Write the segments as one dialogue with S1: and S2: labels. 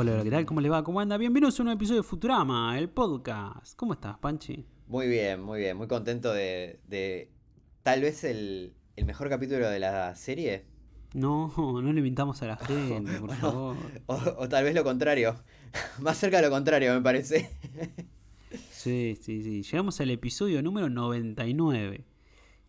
S1: Hola, ¿qué tal? ¿Cómo le va? ¿Cómo anda? Bienvenidos a un nuevo episodio de Futurama, el podcast. ¿Cómo estás, Panchi?
S2: Muy bien, muy bien. Muy contento de, de tal vez el, el mejor capítulo de la serie.
S1: No, no le invitamos a la gente, por
S2: Bueno,
S1: favor.
S2: O, o tal vez lo contrario. Más cerca de lo contrario, me parece.
S1: Sí, sí, sí. Llegamos al episodio número 99.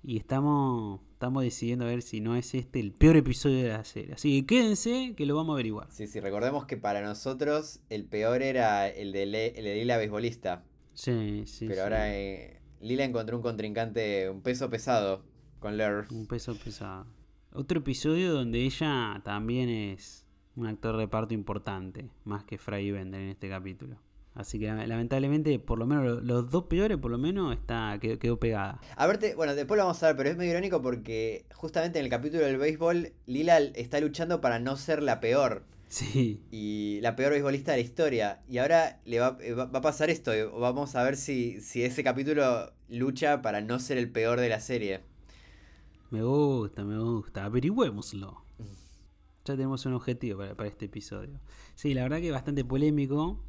S1: Y estamos, estamos decidiendo a ver si no es este el peor episodio de la serie. Así que quédense que lo vamos a averiguar.
S2: Sí, sí, recordemos que para nosotros el peor era el de, Le- el de Lila Beisbolista.
S1: Sí, sí.
S2: pero
S1: sí.
S2: ahora eh, Lila encontró un contrincante, un peso pesado con Ler.
S1: Un peso pesado. Otro episodio donde ella también es un actor de reparto importante, más que Fry Bender en este capítulo. Así que lamentablemente, por lo menos lo- los dos peores, por lo menos, está, quedó, quedó pegada.
S2: A verte, bueno, después lo vamos a ver, pero es medio irónico porque justamente en el capítulo del béisbol, Lila está luchando para no ser la peor.
S1: Sí,
S2: y la peor beisbolista de la historia. Y ahora le va, eh, va- va a pasar esto. Vamos a ver si, si ese capítulo lucha para no ser el peor de la serie.
S1: me gusta, me gusta. Averigüémoslo. Ya tenemos un objetivo para, para este episodio. Sí, la verdad que es bastante polémico.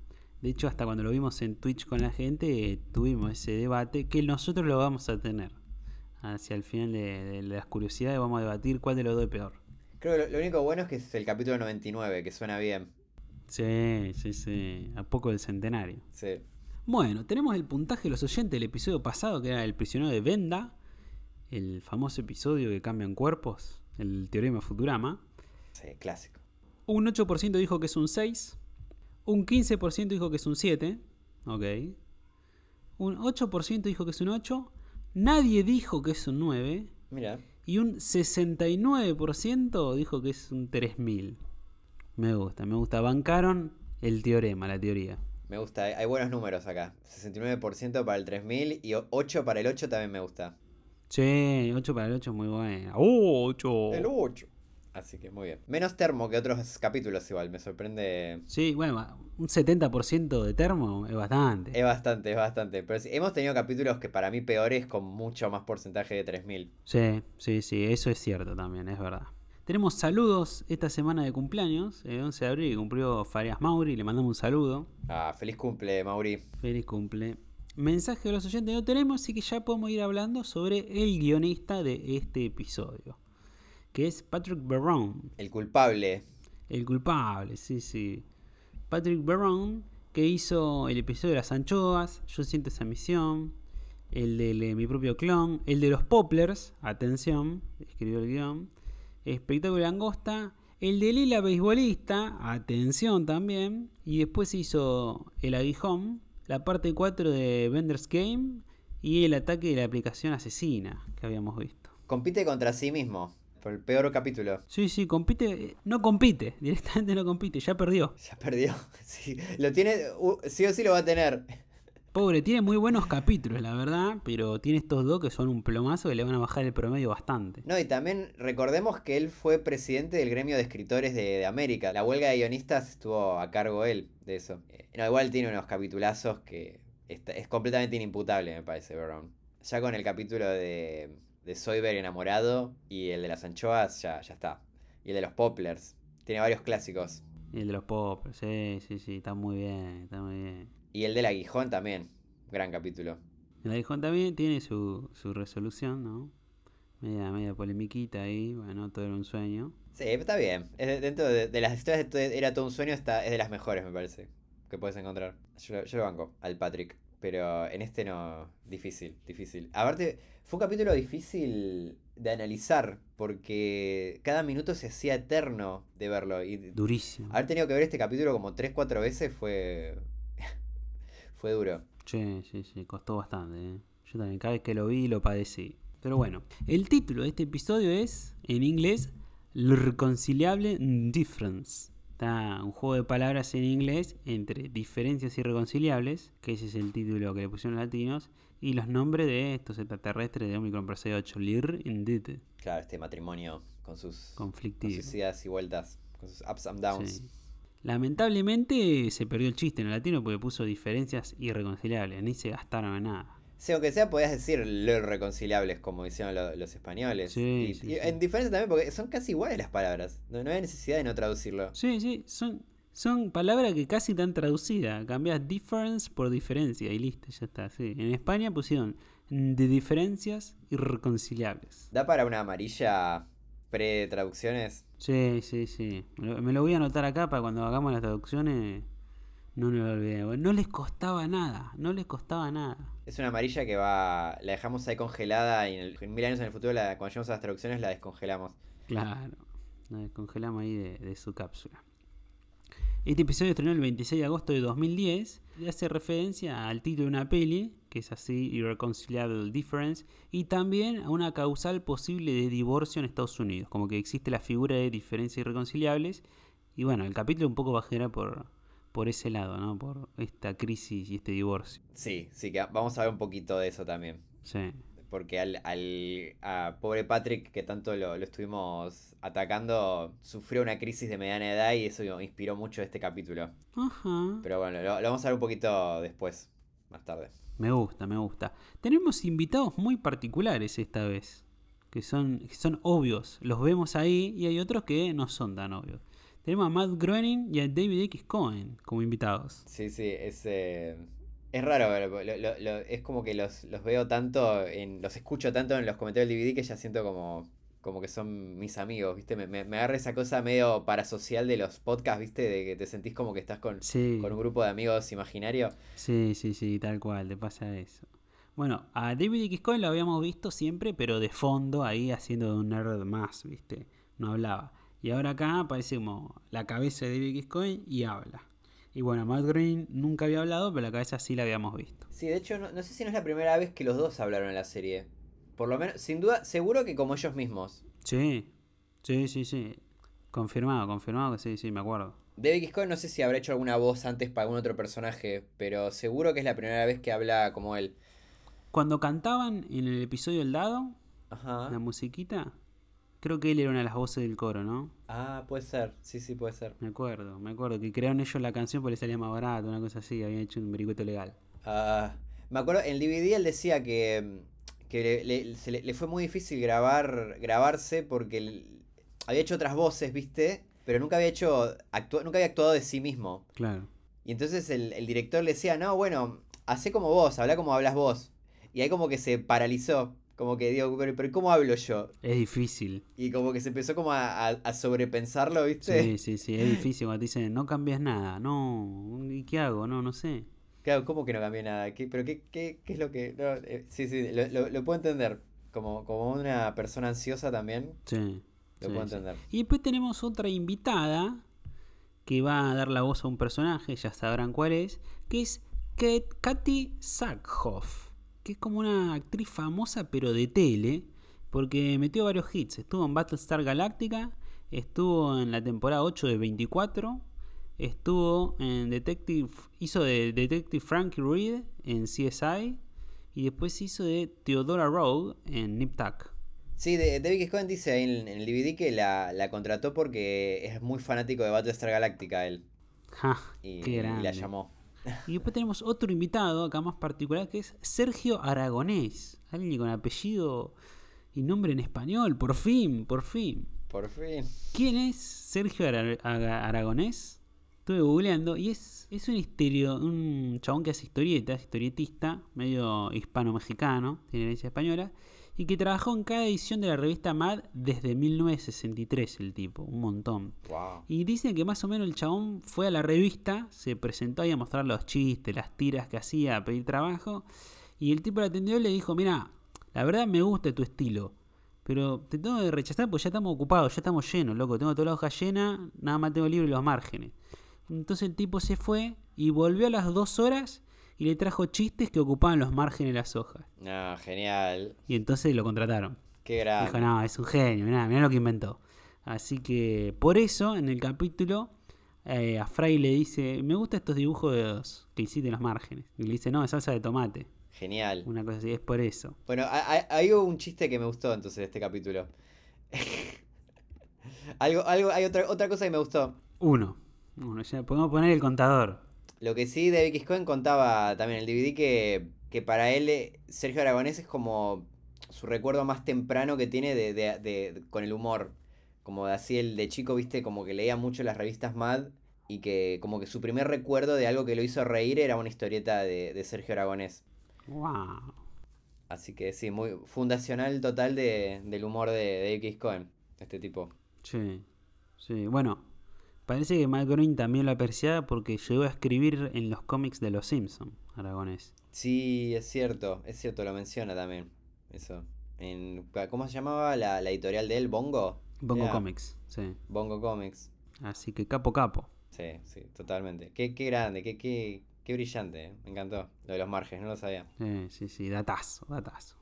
S1: De hecho, hasta cuando lo vimos en Twitch con la gente, eh, tuvimos ese debate que nosotros lo vamos a tener. Hacia el final de, de las curiosidades vamos a debatir cuál de los dos es peor.
S2: Creo que lo, lo único bueno es que es el capítulo 99, que suena bien.
S1: Sí, sí, sí. A poco del centenario.
S2: Sí.
S1: Bueno, tenemos el puntaje de los oyentes del episodio pasado, que era el prisionero de Venda. El famoso episodio que cambian cuerpos. El teorema Futurama.
S2: Sí, clásico.
S1: Un 8% dijo que es un 6. Un 15% dijo que es un 7. Ok. Un 8% dijo que es un 8. Nadie dijo que es un 9.
S2: Mira.
S1: Y un 69% dijo que es un 3000. Me gusta, me gusta. Bancaron el teorema, la teoría.
S2: Me gusta, hay, buenos números acá. 69% para el 3000 y 8 para el 8 también me gusta.
S1: Che, 8 para el 8 es muy buena. ¡Oh, 8!
S2: El 8. Así que muy bien. Menos termo que otros capítulos igual, me sorprende.
S1: Sí, bueno, un 70% de termo es bastante.
S2: Es bastante, es bastante. Pero sí, hemos tenido capítulos que para mí peores con mucho más porcentaje de 3000.
S1: Sí, sí, sí, eso es cierto también, es verdad. Tenemos saludos esta semana de cumpleaños, el 11 de abril, que cumplió Farias Mauri, le mandamos un saludo.
S2: Ah, feliz cumple, Mauri.
S1: Feliz cumple. Mensaje de los oyentes no tenemos, así que ya podemos ir hablando sobre el guionista de este episodio, que es Patrick Barron,
S2: El culpable.
S1: el culpable, sí, sí. Patrick Barron, que hizo el episodio de las anchoas, Yo siento esa misión, el de mi propio clon, el de los poplars, atención, escribió el guion, Espectáculo de Langosta, el de Lila Beisbolista, atención también, y después hizo El Aguijón, la parte 4 de Bender's Game y el ataque de la aplicación asesina que habíamos visto.
S2: Compite contra sí mismo. Por el peor capítulo.
S1: Sí, sí, compite, no compite, directamente no compite, ya perdió.
S2: Ya perdió. Sí, lo tiene. sí o sí lo va a tener.
S1: Pobre, tiene muy buenos capítulos, la verdad, pero tiene estos dos que son un plomazo que le van a bajar el promedio bastante.
S2: No, y también recordemos que él fue presidente del gremio de escritores de, de América. La huelga de guionistas estuvo a cargo él de eso. Eh, no, igual tiene unos capitulazos que está- es completamente inimputable, me parece, Brown. Ya con el capítulo de, de Soyber enamorado y el de las anchoas, ya, ya está. Y el de los poplars. Tiene varios clásicos.
S1: Y el de los poppers, sí, sí, sí, está muy bien, está muy bien.
S2: Y el del aguijón también. Gran capítulo.
S1: El Aguijón también tiene su, su resolución, ¿no? Media, media polemiquita ahí, bueno, todo era un sueño.
S2: Sí, está bien. Es de- dentro de, de las historias de todo Era todo un sueño, está, es de las mejores, me parece. Que puedes encontrar. Yo, yo lo banco al Patrick. Pero en este no. Difícil, difícil. Aparte, fue un capítulo difícil de analizar. Porque cada minuto se hacía eterno de verlo. Y
S1: Durísimo.
S2: haber tenido que ver este capítulo como 3-4 veces fue. fue duro.
S1: Sí, sí, sí, costó bastante. ¿eh? Yo también, cada vez que lo vi, lo padecí. Pero bueno, el título de este episodio es, en inglés, Reconciliable Difference. Está un juego de palabras en inglés entre diferencias irreconciliables, que ese es el título que le pusieron los latinos, y los nombres de estos extraterrestres de Omicron Persei 8, Lir Indeed,
S2: Claro, este matrimonio con sus. Con
S1: conflictivo.
S2: sus idas y vueltas. Con sus ups and downs.
S1: Sí. Lamentablemente se perdió el chiste en el latino porque puso diferencias irreconciliables, ni se gastaron en nada.
S2: Sí, aunque sea, podías decir lo irreconciliables como hicieron lo- los españoles.
S1: Sí,
S2: y,
S1: sí,
S2: y
S1: sí.
S2: en diferencia también, porque son casi iguales las palabras. No, no hay necesidad de no traducirlo.
S1: Sí, sí, son Son palabras que casi están traducidas. Cambias difference por diferencia y listo, ya está. Sí. En España pusieron de diferencias irreconciliables.
S2: ¿Da para una amarilla pre-traducciones?
S1: Sí, sí, sí. Me lo, me lo voy a anotar acá para cuando hagamos las traducciones. No me lo olvidé. No les costaba nada. No les costaba nada.
S2: Es una amarilla que va. La dejamos ahí congelada y en, mil años en el futuro, la- cuando lleguemos a las traducciones, la descongelamos.
S1: Claro. La descongelamos ahí de, su cápsula. Este episodio estrenó el 26 de agosto de 2010 y hace referencia al título de una peli, que es así, Irreconcilable Difference, y también a una causal posible de divorcio en Estados Unidos, como que existe la figura de diferencias irreconciliables, y bueno, el capítulo un poco va a por, por ese lado, ¿no? Por esta crisis y este divorcio.
S2: Sí, sí, que vamos a ver un poquito de eso también.
S1: Sí.
S2: Porque al, al a pobre Patrick, que tanto lo, lo estuvimos atacando, sufrió una crisis de mediana edad y eso inspiró mucho este capítulo.
S1: Ajá.
S2: Pero bueno, lo, lo vamos a ver un poquito después, más tarde.
S1: Me gusta, me gusta. Tenemos invitados muy particulares esta vez, que son, que son obvios. Los vemos ahí y hay otros que no son tan obvios. Tenemos a Matt Groening y a David X. Cohen como invitados.
S2: Sí, sí, es, eh, es raro, lo- lo- lo- es como que los, los veo tanto, en, los escucho tanto en los comentarios del DVD que ya siento como, como que son mis amigos, ¿viste? Me, me, me agarra esa cosa medio parasocial de los podcasts, ¿viste? De que te sentís como que estás con,
S1: Sí,
S2: con un grupo de amigos imaginario.
S1: sí, sí, sí, tal cual, te pasa eso. Bueno, a David X. Cohen lo habíamos visto siempre, pero de fondo, ahí haciendo de un nerd más, ¿viste? No hablaba. Y ahora acá aparece como la cabeza de David. Cohen y habla. Y bueno, Matt Groening nunca había hablado, pero la cabeza sí la habíamos visto.
S2: Sí, de hecho, no, no sé si no es la primera vez que los dos hablaron en la serie. Por lo menos, sin duda, seguro que como ellos mismos.
S1: Sí, sí, sí, sí. Confirmado, confirmado que sí, sí, me acuerdo.
S2: David no sé si habrá hecho alguna voz antes para algún otro personaje, pero seguro que es la primera vez que habla como él.
S1: Cuando cantaban en el episodio del dado,
S2: Ajá.
S1: la musiquita, creo que él era una de las voces del coro, ¿no?
S2: Ah, puede ser, sí, sí, puede ser.
S1: Me acuerdo, me acuerdo que crearon ellos la canción porque le salía más barato, una cosa así, habían hecho un vericueto legal.
S2: Ah, me acuerdo, en el DVD él decía que, que le, le- se le- le fue muy difícil grabar, grabarse porque había hecho otras voces, ¿viste? Pero nunca había hecho, actua- nunca había actuado de sí mismo.
S1: Claro.
S2: Y entonces el, el director le decía, no, bueno, hacé como vos, habla como hablas vos. Y ahí como que se paralizó, como que digo, pero, pero ¿cómo hablo yo?
S1: Es difícil.
S2: Y como que se empezó como a, a- a sobrepensarlo, ¿viste?
S1: Sí, sí, sí, es difícil cuando te dicen, no cambies nada, no, ¿y qué hago? No, no sé.
S2: Claro, ¿cómo que no cambié nada? ¿Qué, ¿Pero qué, qué, qué es lo que...? no, eh, sí, sí, lo, lo- lo puedo entender. Como, como una persona ansiosa también,
S1: Sí.
S2: lo
S1: sí,
S2: puedo
S1: sí.
S2: entender.
S1: Y después tenemos otra invitada que va a dar la voz a un personaje, ya sabrán cuál es, que es Kat- Katy Sackhoff, que es como una actriz famosa pero de tele, porque metió varios hits. Estuvo en Battlestar Galactica, estuvo en la temporada 8 de 24, estuvo en Detective, hizo de Detective Frankie Reed en CSI y después hizo de Theodora Rowe en Nip Tuck.
S2: Sí, David. Cohen dice ahí en, el DVD que la, la contrató porque es muy fanático de Battlestar Galactica él.
S1: Ja,
S2: Y,
S1: qué
S2: y
S1: grande.
S2: la llamó.
S1: Y después tenemos otro invitado, acá más particular, que es Sergio Aragonés. Alguien con apellido y nombre en español, por fin, por fin.
S2: Por fin.
S1: ¿Quién es Sergio Ara- Aragonés? Estuve googleando y es, es un, histerio, un chabón que hace historietas, historietista, medio hispano-mexicano, tiene herencia española, y que trabajó en cada edición de la revista Mad desde 1963, el tipo, un montón.
S2: Wow.
S1: Y dicen que más o menos el chabón fue a la revista, se presentó ahí a mostrar los chistes, las tiras que hacía, a pedir trabajo. Y el tipo le atendió y le dijo, mira, la verdad me gusta tu estilo. Pero te tengo que rechazar porque ya estamos ocupados, ya estamos llenos, loco. Tengo toda la hoja llena, nada más tengo libre los márgenes. Entonces el tipo se fue y volvió a las dos horas y le trajo chistes que ocupaban los márgenes de las hojas.
S2: No, genial.
S1: Y entonces lo contrataron.
S2: Qué grande.
S1: Dijo, no, es un genio, mirá, mirá lo que inventó. Así que por eso en el capítulo eh, a Fry le dice, me gustan estos dibujos que hiciste en los márgenes. Y le dice, no, es salsa de tomate.
S2: Genial.
S1: Una cosa así, es por eso.
S2: Bueno, hay, un chiste que me gustó entonces de este capítulo. algo, algo, hay otra, otra cosa que me gustó.
S1: Uno. Uno, ya podemos poner el contador.
S2: Lo que sí, David. Cohen contaba también en el DVD que, que para él eh, Sergio Aragonés es como su recuerdo más temprano que tiene de, de- de- con el humor. Como de así el de chico, viste, como que leía mucho las revistas Mad y que como que su primer recuerdo de algo que lo hizo reír era una historieta de, de Sergio Aragonés.
S1: Wow.
S2: Así que sí, muy fundacional total de, del humor de, de X Cohen, este tipo.
S1: Sí, sí. Bueno, parece que Matt Groening también lo apreciaba porque llegó a escribir en los cómics de Los Simpsons, Aragonés.
S2: Sí, es cierto, es cierto, lo menciona también. Eso. En, ¿Cómo se llamaba la, la editorial de él? ¿Bongo?
S1: Bongo
S2: Era
S1: Comics, sí.
S2: Bongo Comics.
S1: Así que capo capo.
S2: Sí, sí, totalmente. Qué, qué grande, qué, qué, qué brillante. eh. Me encantó. Lo de los márgenes, no lo sabía.
S1: Sí, sí, sí, datazo, datazo.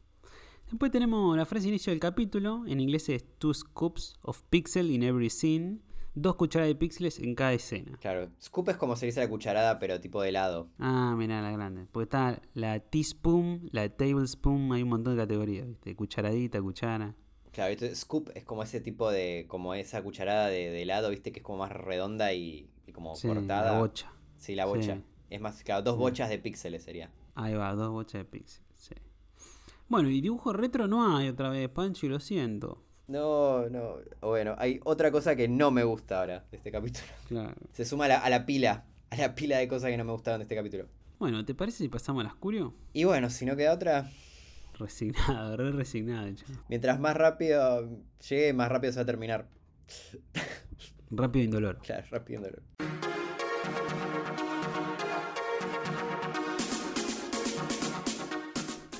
S1: Después tenemos la frase de inicio del capítulo. En inglés es two scoops of pixel in every scene. Dos cucharadas de píxeles en cada escena.
S2: Claro, scoop es como se dice la cucharada, pero tipo de helado.
S1: Ah, mira la grande. Porque está la teaspoon, la tablespoon, hay un montón de categorías, ¿viste? Cucharadita, cuchara.
S2: Claro, scoop es como ese tipo de, como esa cucharada de, de helado, viste, que es como más redonda y, y como
S1: Sí,
S2: cortada.
S1: la bocha.
S2: Sí, la bocha.
S1: Sí.
S2: Es más, claro, dos bochas de píxeles sería.
S1: Ahí va, dos bochas de píxeles, sí. Bueno, y dibujo retro no hay otra vez, Pancho, y lo siento.
S2: No, no. Bueno, hay otra cosa que no me gusta ahora de este capítulo.
S1: Claro.
S2: Se suma a la, a la pila, a la pila de cosas que no me gustaron de este capítulo.
S1: Bueno, ¿te parece si pasamos a las curio?
S2: Y bueno, si no queda otra,
S1: Resignado, re resignado, che.
S2: mientras más rápido llegue, más rápido se va a terminar.
S1: Rápido e indoloro.
S2: Claro, rápido. indoloro.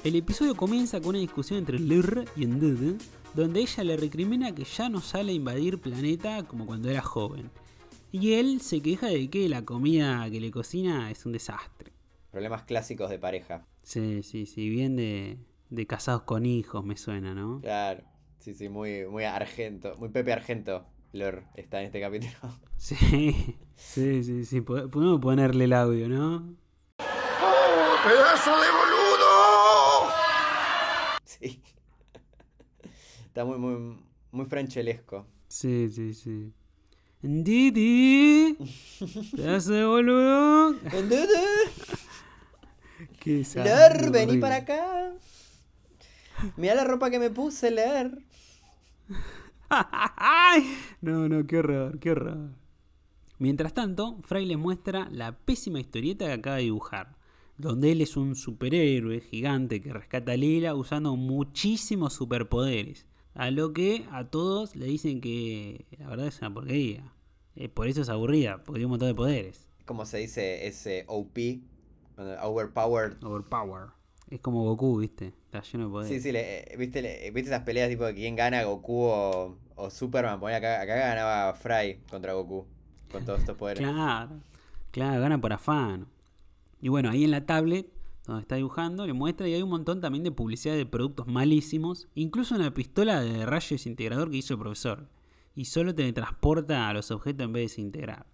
S1: El episodio comienza con una discusión entre Lur y Endude, donde ella le recrimina que ya no sale a invadir planeta como cuando era joven. Y él se queja de que la comida que le cocina es un desastre.
S2: Problemas clásicos de pareja.
S1: Sí, sí, sí, bien de, de casados con hijos me suena, ¿no?
S2: Claro. Sí, sí, muy, muy argento. Muy Pepe Argento. Lor está en este capítulo.
S1: Sí, sí, sí, sí. po- Podemos ponerle el audio, ¿no?
S3: ¡Pedazo de boludo!
S2: Sí. Está muy, muy, muy franchelesco.
S1: Sí, sí, sí. Didi, pedazo de boludo. Qué
S2: Lor, vení para acá. Mira la ropa que me puse.
S1: ¡Ay! No, no, qué horror, qué horror. Mientras tanto, Fry les muestra la pésima historieta que acaba de dibujar, donde él es un superhéroe gigante que rescata a Lila usando muchísimos superpoderes, a lo que a todos le dicen que la verdad es una porquería. Eh, por eso es aburrida, porque tiene un montón de poderes.
S2: ¿Cómo se dice ese OP? Eh, Overpowered.
S1: Overpower. Es como Goku, ¿viste? Está lleno de poderes.
S2: Sí, sí, le- eh, ¿viste, le- ¿viste esas peleas tipo de quién gana, Goku o, o Superman? Poné acá, acá ganaba Fry contra Goku. Con todos estos poderes.
S1: Claro, claro, gana por afán. Y bueno, ahí en la tablet, donde está dibujando, le muestra y hay un montón también de publicidad de productos malísimos, incluso una pistola de rayos desintegrador que hizo el profesor, y solo teletransporta a los objetos en vez de desintegrar.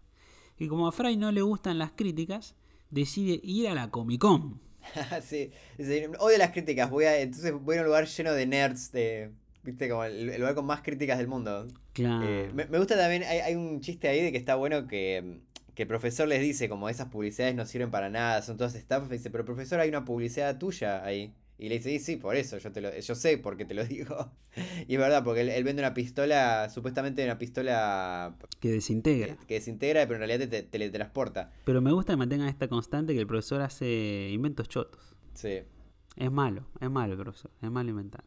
S1: Y como a Fry no le gustan las críticas, decide ir a la Comic Con.
S2: sí, dice, odio las críticas. Voy a, entonces voy a un lugar lleno de nerds, de, ¿viste? Como el, el lugar con más críticas del mundo.
S1: Claro.
S2: Eh, me, me gusta también, hay, hay un chiste ahí de que está bueno que, que el profesor les dice, como esas publicidades no sirven para nada, son todas estafas. Dice, pero profesor, hay una publicidad tuya ahí. Y le dice, sí, sí, por eso, yo, te lo, yo sé por qué te lo digo. Y es verdad, porque él, él vende una pistola, supuestamente una pistola
S1: que
S2: que,
S1: desintegra.
S2: que desintegra, pero en realidad te, te teletransporta.
S1: Pero me gusta que mantengan esta constante que el profesor hace inventos chotos.
S2: Sí.
S1: Es malo, es malo el profesor, es malo inventando.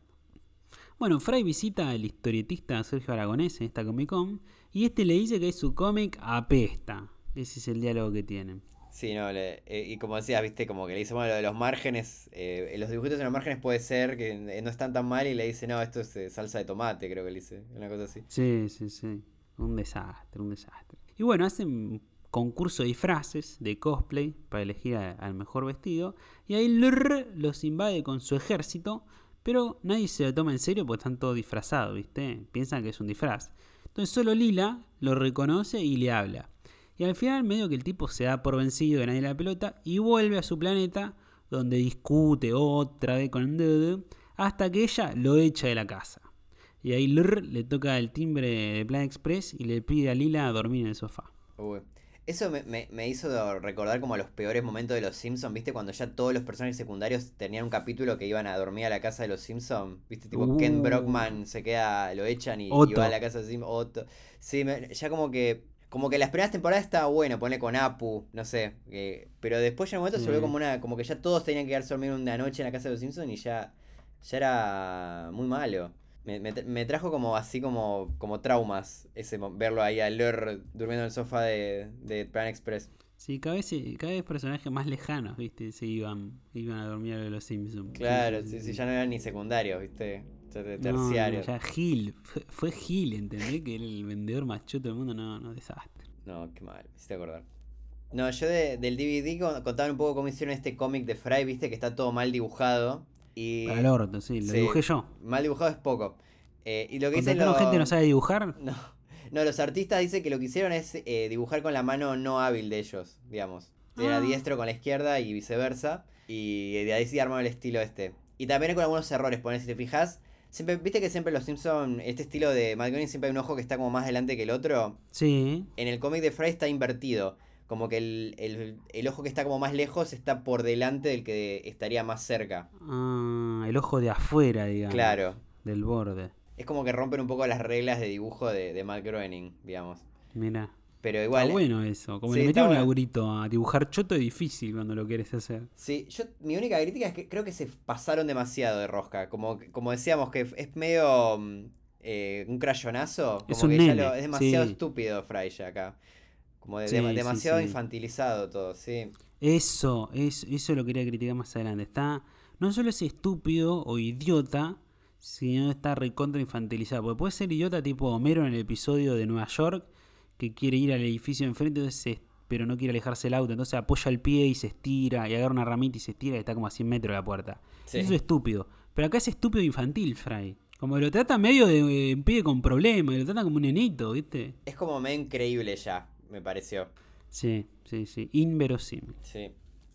S1: Bueno, Fry visita al historietista Sergio Aragonés en esta Comic Con y este le dice que su cómic apesta. Ese es el diálogo que tienen.
S2: Sí, no, le- eh, y como decías, viste, como que le dice, bueno, lo de los márgenes, eh, los dibujitos en los márgenes puede ser que eh, no están tan mal y le dice, no, esto es eh, salsa de tomate, creo que le dice, una cosa así.
S1: Sí, sí, sí. Un desastre, un desastre. Y bueno, hacen concurso de disfraces, de cosplay, para elegir a- al mejor vestido. Y ahí Lr los invade con su ejército, pero nadie se lo toma en serio porque están todos disfrazados, ¿viste? Piensan que es un disfraz. Entonces solo Lila lo reconoce y le habla. Y al final medio que el tipo se da por vencido de nadie la pelota y vuelve a su planeta donde discute otra vez con Dudu hasta que ella lo echa de la casa. Y ahí Lr le toca el timbre de Plan Express y le pide a Lila dormir en el sofá.
S2: Uy. Eso me, me- me hizo recordar como los peores momentos de los Simpsons, ¿viste? Cuando ya todos los personajes secundarios tenían un capítulo que iban a dormir a la casa de los Simpsons, ¿viste? Tipo Ken
S1: Uh.
S2: Brockman se queda, lo echan y, va a la casa de Simpsons. Sí, me- ya como que Como que las primeras temporadas estaba bueno, poner con Apu, no sé. eh, pero después ya en un momento se volvió
S1: Sí.
S2: como una. Como que ya todos tenían que quedarse a dormir una noche en la casa de los Simpsons y ya. Ya era muy malo. Me, me me trajo como así como, como traumas ese verlo ahí a Lur durmiendo en el sofá de, de Plan Express.
S1: Sí, cada vez, cada vez personajes más lejanos, ¿viste? Se iban, iban a dormir a los Simpsons.
S2: Claro, sí, sí, ya no eran ni secundarios, ¿viste? De
S1: no,
S2: terciarios.
S1: ya Gil, fue, fue Gil, ¿entendés? Que era el vendedor más choto del mundo, no, no, desastre.
S2: No, qué mal, me hiciste acordar. No, yo de- del DVD con- contaban un poco cómo hicieron este cómic de Fry, viste, que está todo mal dibujado. Y
S1: Para el orto, sí, lo
S2: Sí.
S1: dibujé yo.
S2: mal dibujado es poco. Eh, y lo que dicen
S1: ¿Contrataron
S2: los...
S1: gente no sabe dibujar?
S2: No, no, los artistas dicen que lo que hicieron es eh, dibujar con la mano no hábil de ellos, digamos. Era
S1: Ah.
S2: diestro con la izquierda y viceversa. Y de ahí sí armaron el estilo este. Y también con algunos errores, poner si te fijas. Siempre, viste que siempre los Simpsons, este estilo de Matt Groening siempre hay un ojo que está como más adelante que el otro.
S1: Sí.
S2: En el cómic de Fry está invertido. Como que el, el- el ojo que está como más lejos está por delante del que estaría más cerca.
S1: Ah, el ojo de afuera, digamos.
S2: Claro.
S1: Del borde.
S2: Es como que rompen un poco las reglas de dibujo de, de Matt Groening, digamos.
S1: Mira.
S2: Pero igual.
S1: Está bueno eso. Como
S2: Sí,
S1: le metieron un
S2: bueno.
S1: laburito a dibujar choto es difícil cuando lo quieres hacer.
S2: Sí, yo, mi única crítica es que creo que se pasaron demasiado de rosca. Como, como decíamos, que es medio mm, eh, un crayonazo.
S1: Es
S2: Como
S1: un
S2: que ya lo- es demasiado
S1: sí.
S2: estúpido Fry ya acá. Como de-
S1: Sí,
S2: de-
S1: sí,
S2: demasiado infantilizado todo, sí.
S1: Eso, es, eso lo quería criticar más adelante. Está, no solo es estúpido o idiota, sino está recontra infantilizado. Porque puede ser idiota tipo Homero en el episodio de Nueva York, que quiere ir al edificio de enfrente, entonces pero no quiere alejarse del auto. Entonces apoya el pie y se estira, y agarra una ramita y se estira y está como a 100 metros de la puerta.
S2: Sí.
S1: Eso es estúpido. Pero acá es estúpido infantil, Fry. Como lo trata medio de eh, un pibe con problemas, y lo trata como un nenito, ¿viste?
S2: Es como medio increíble ya, me pareció.
S1: Sí, sí, sí. Inverosímil.
S2: Sí.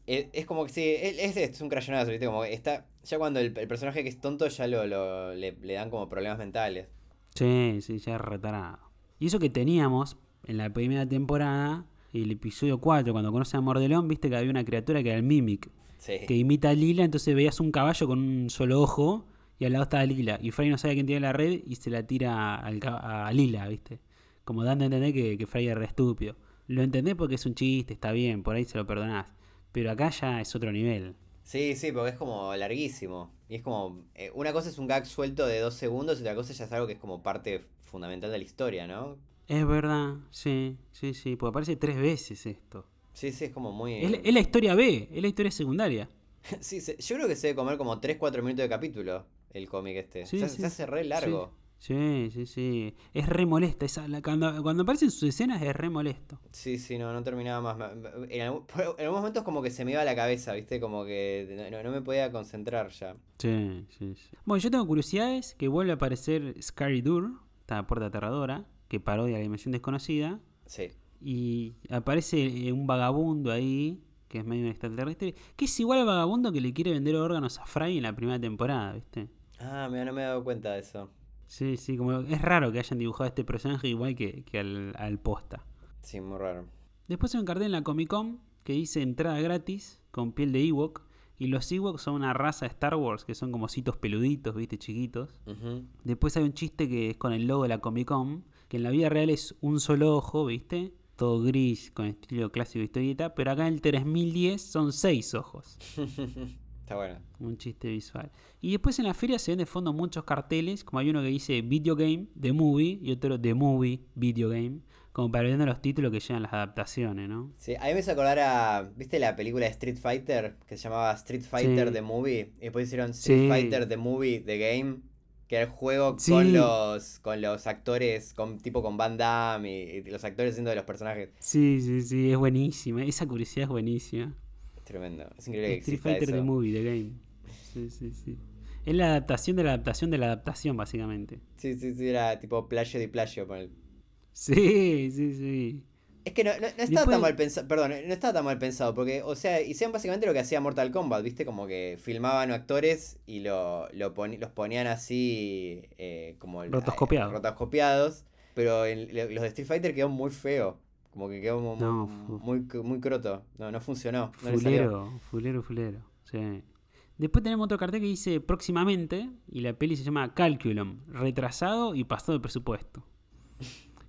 S2: Es, es como que sí, es, es, un crayonazo, ¿viste? Como está. Ya cuando el, el personaje que es tonto ya lo, lo- le, le dan como problemas mentales.
S1: Sí, sí, ya es retarado. Y eso que teníamos en la primera temporada, el episodio 4, cuando conoce a Mordelón, viste que había una criatura que era el Mimic,
S2: Sí.
S1: que imita a Lila, entonces veías un caballo con un solo ojo y al lado estaba Lila. Y Fray no sabe quién tiene la red y se la tira al a Lila, viste. Como dando a entender que, que Fray es re estúpido. Lo entendés porque es un chiste, está bien, por ahí se lo perdonás. Pero acá ya es otro nivel.
S2: Sí, sí, porque es como larguísimo. Y es como. eh, una cosa es un gag suelto de dos segundos y otra cosa ya es algo que es como parte fundamental de la historia, ¿no?
S1: Es verdad, sí, sí, sí, porque aparece tres veces esto.
S2: Sí, sí, es como muy.
S1: Es, la- es la historia B, es la historia secundaria.
S2: Sí, se- yo creo que se debe comer como 3-4 minutos de capítulo el cómic este.
S1: Sí,
S2: se,
S1: sí.
S2: se hace re largo.
S1: Sí, sí, sí. Es re molesta. Esa, la- cuando, cuando aparecen sus escenas es re molesto.
S2: Sí, sí, no, no terminaba más. En, algún- en algunos momentos como que se me iba la cabeza, ¿viste? Como que no, no- no me podía concentrar ya.
S1: Sí, sí, sí. Bueno, yo tengo curiosidades que vuelve a aparecer Scary Door, esta puerta aterradora, que parodia la dimensión desconocida.
S2: Sí.
S1: Y aparece eh, un vagabundo ahí, que es medio un extraterrestre, que es igual al vagabundo que le quiere vender órganos a Fry en la primera temporada, ¿viste?
S2: Ah, mira, no me he dado cuenta de eso.
S1: Sí, sí, como es raro que hayan dibujado a este personaje igual que, que al, al posta.
S2: Sí, muy raro.
S1: Después hay un cartel en la Comic Con que dice entrada gratis con piel de Ewok. Y los Ewoks son una raza de Star Wars que son como ositos peluditos, viste, chiquitos. Después hay un chiste que es con el logo de la Comic Con, que en la vida real es un solo ojo, viste, todo gris con estilo clásico de historieta, pero acá en el 3010 son seis ojos.
S2: Está bueno.
S1: Un chiste visual. Y después en la feria se ven de fondo muchos carteles, como hay uno que dice Video Game, The Movie, y otro The Movie, Video Game, como para ver los títulos que llevan las adaptaciones, ¿no?
S2: Sí, a mí me hizo acordar a. ¿Viste la película de Street Fighter? Que se llamaba Street Fighter
S1: Sí.
S2: The Movie. Y después hicieron Street
S1: Sí.
S2: Fighter The Movie The Game. Que el juego
S1: Sí.
S2: con los. con los actores, con tipo con Van Damme y, y los actores siendo de los personajes.
S1: Sí, sí, sí, es buenísima. Esa curiosidad es buenísima.
S2: Es tremendo. Es increíble que
S1: Street Fighter
S2: eso.
S1: The Movie, The Game. Sí, sí, sí. Es la adaptación de la adaptación de la adaptación, básicamente.
S2: Sí, sí, sí, era tipo plagio de plagio. ponele.
S1: Sí, sí, sí.
S2: Es que no, no, no estaba
S1: Después-
S2: tan mal pensado, perdón, no estaba tan mal pensado, porque, o sea, hicieron básicamente lo que hacía Mortal Kombat, ¿viste? Como que filmaban actores y lo, lo poni- los ponían así, eh, como... el-
S1: Rotoscopiado.
S2: eh, rotoscopiados, pero en- los de Street Fighter quedó muy feo, como que quedó
S1: No,
S2: muy, muy, muy croto, no, no funcionó.
S1: Fulero, fulero, fulero. Sí. Después tenemos otro cartel que dice próximamente, y la peli se llama Calculum, retrasado y pasado de presupuesto.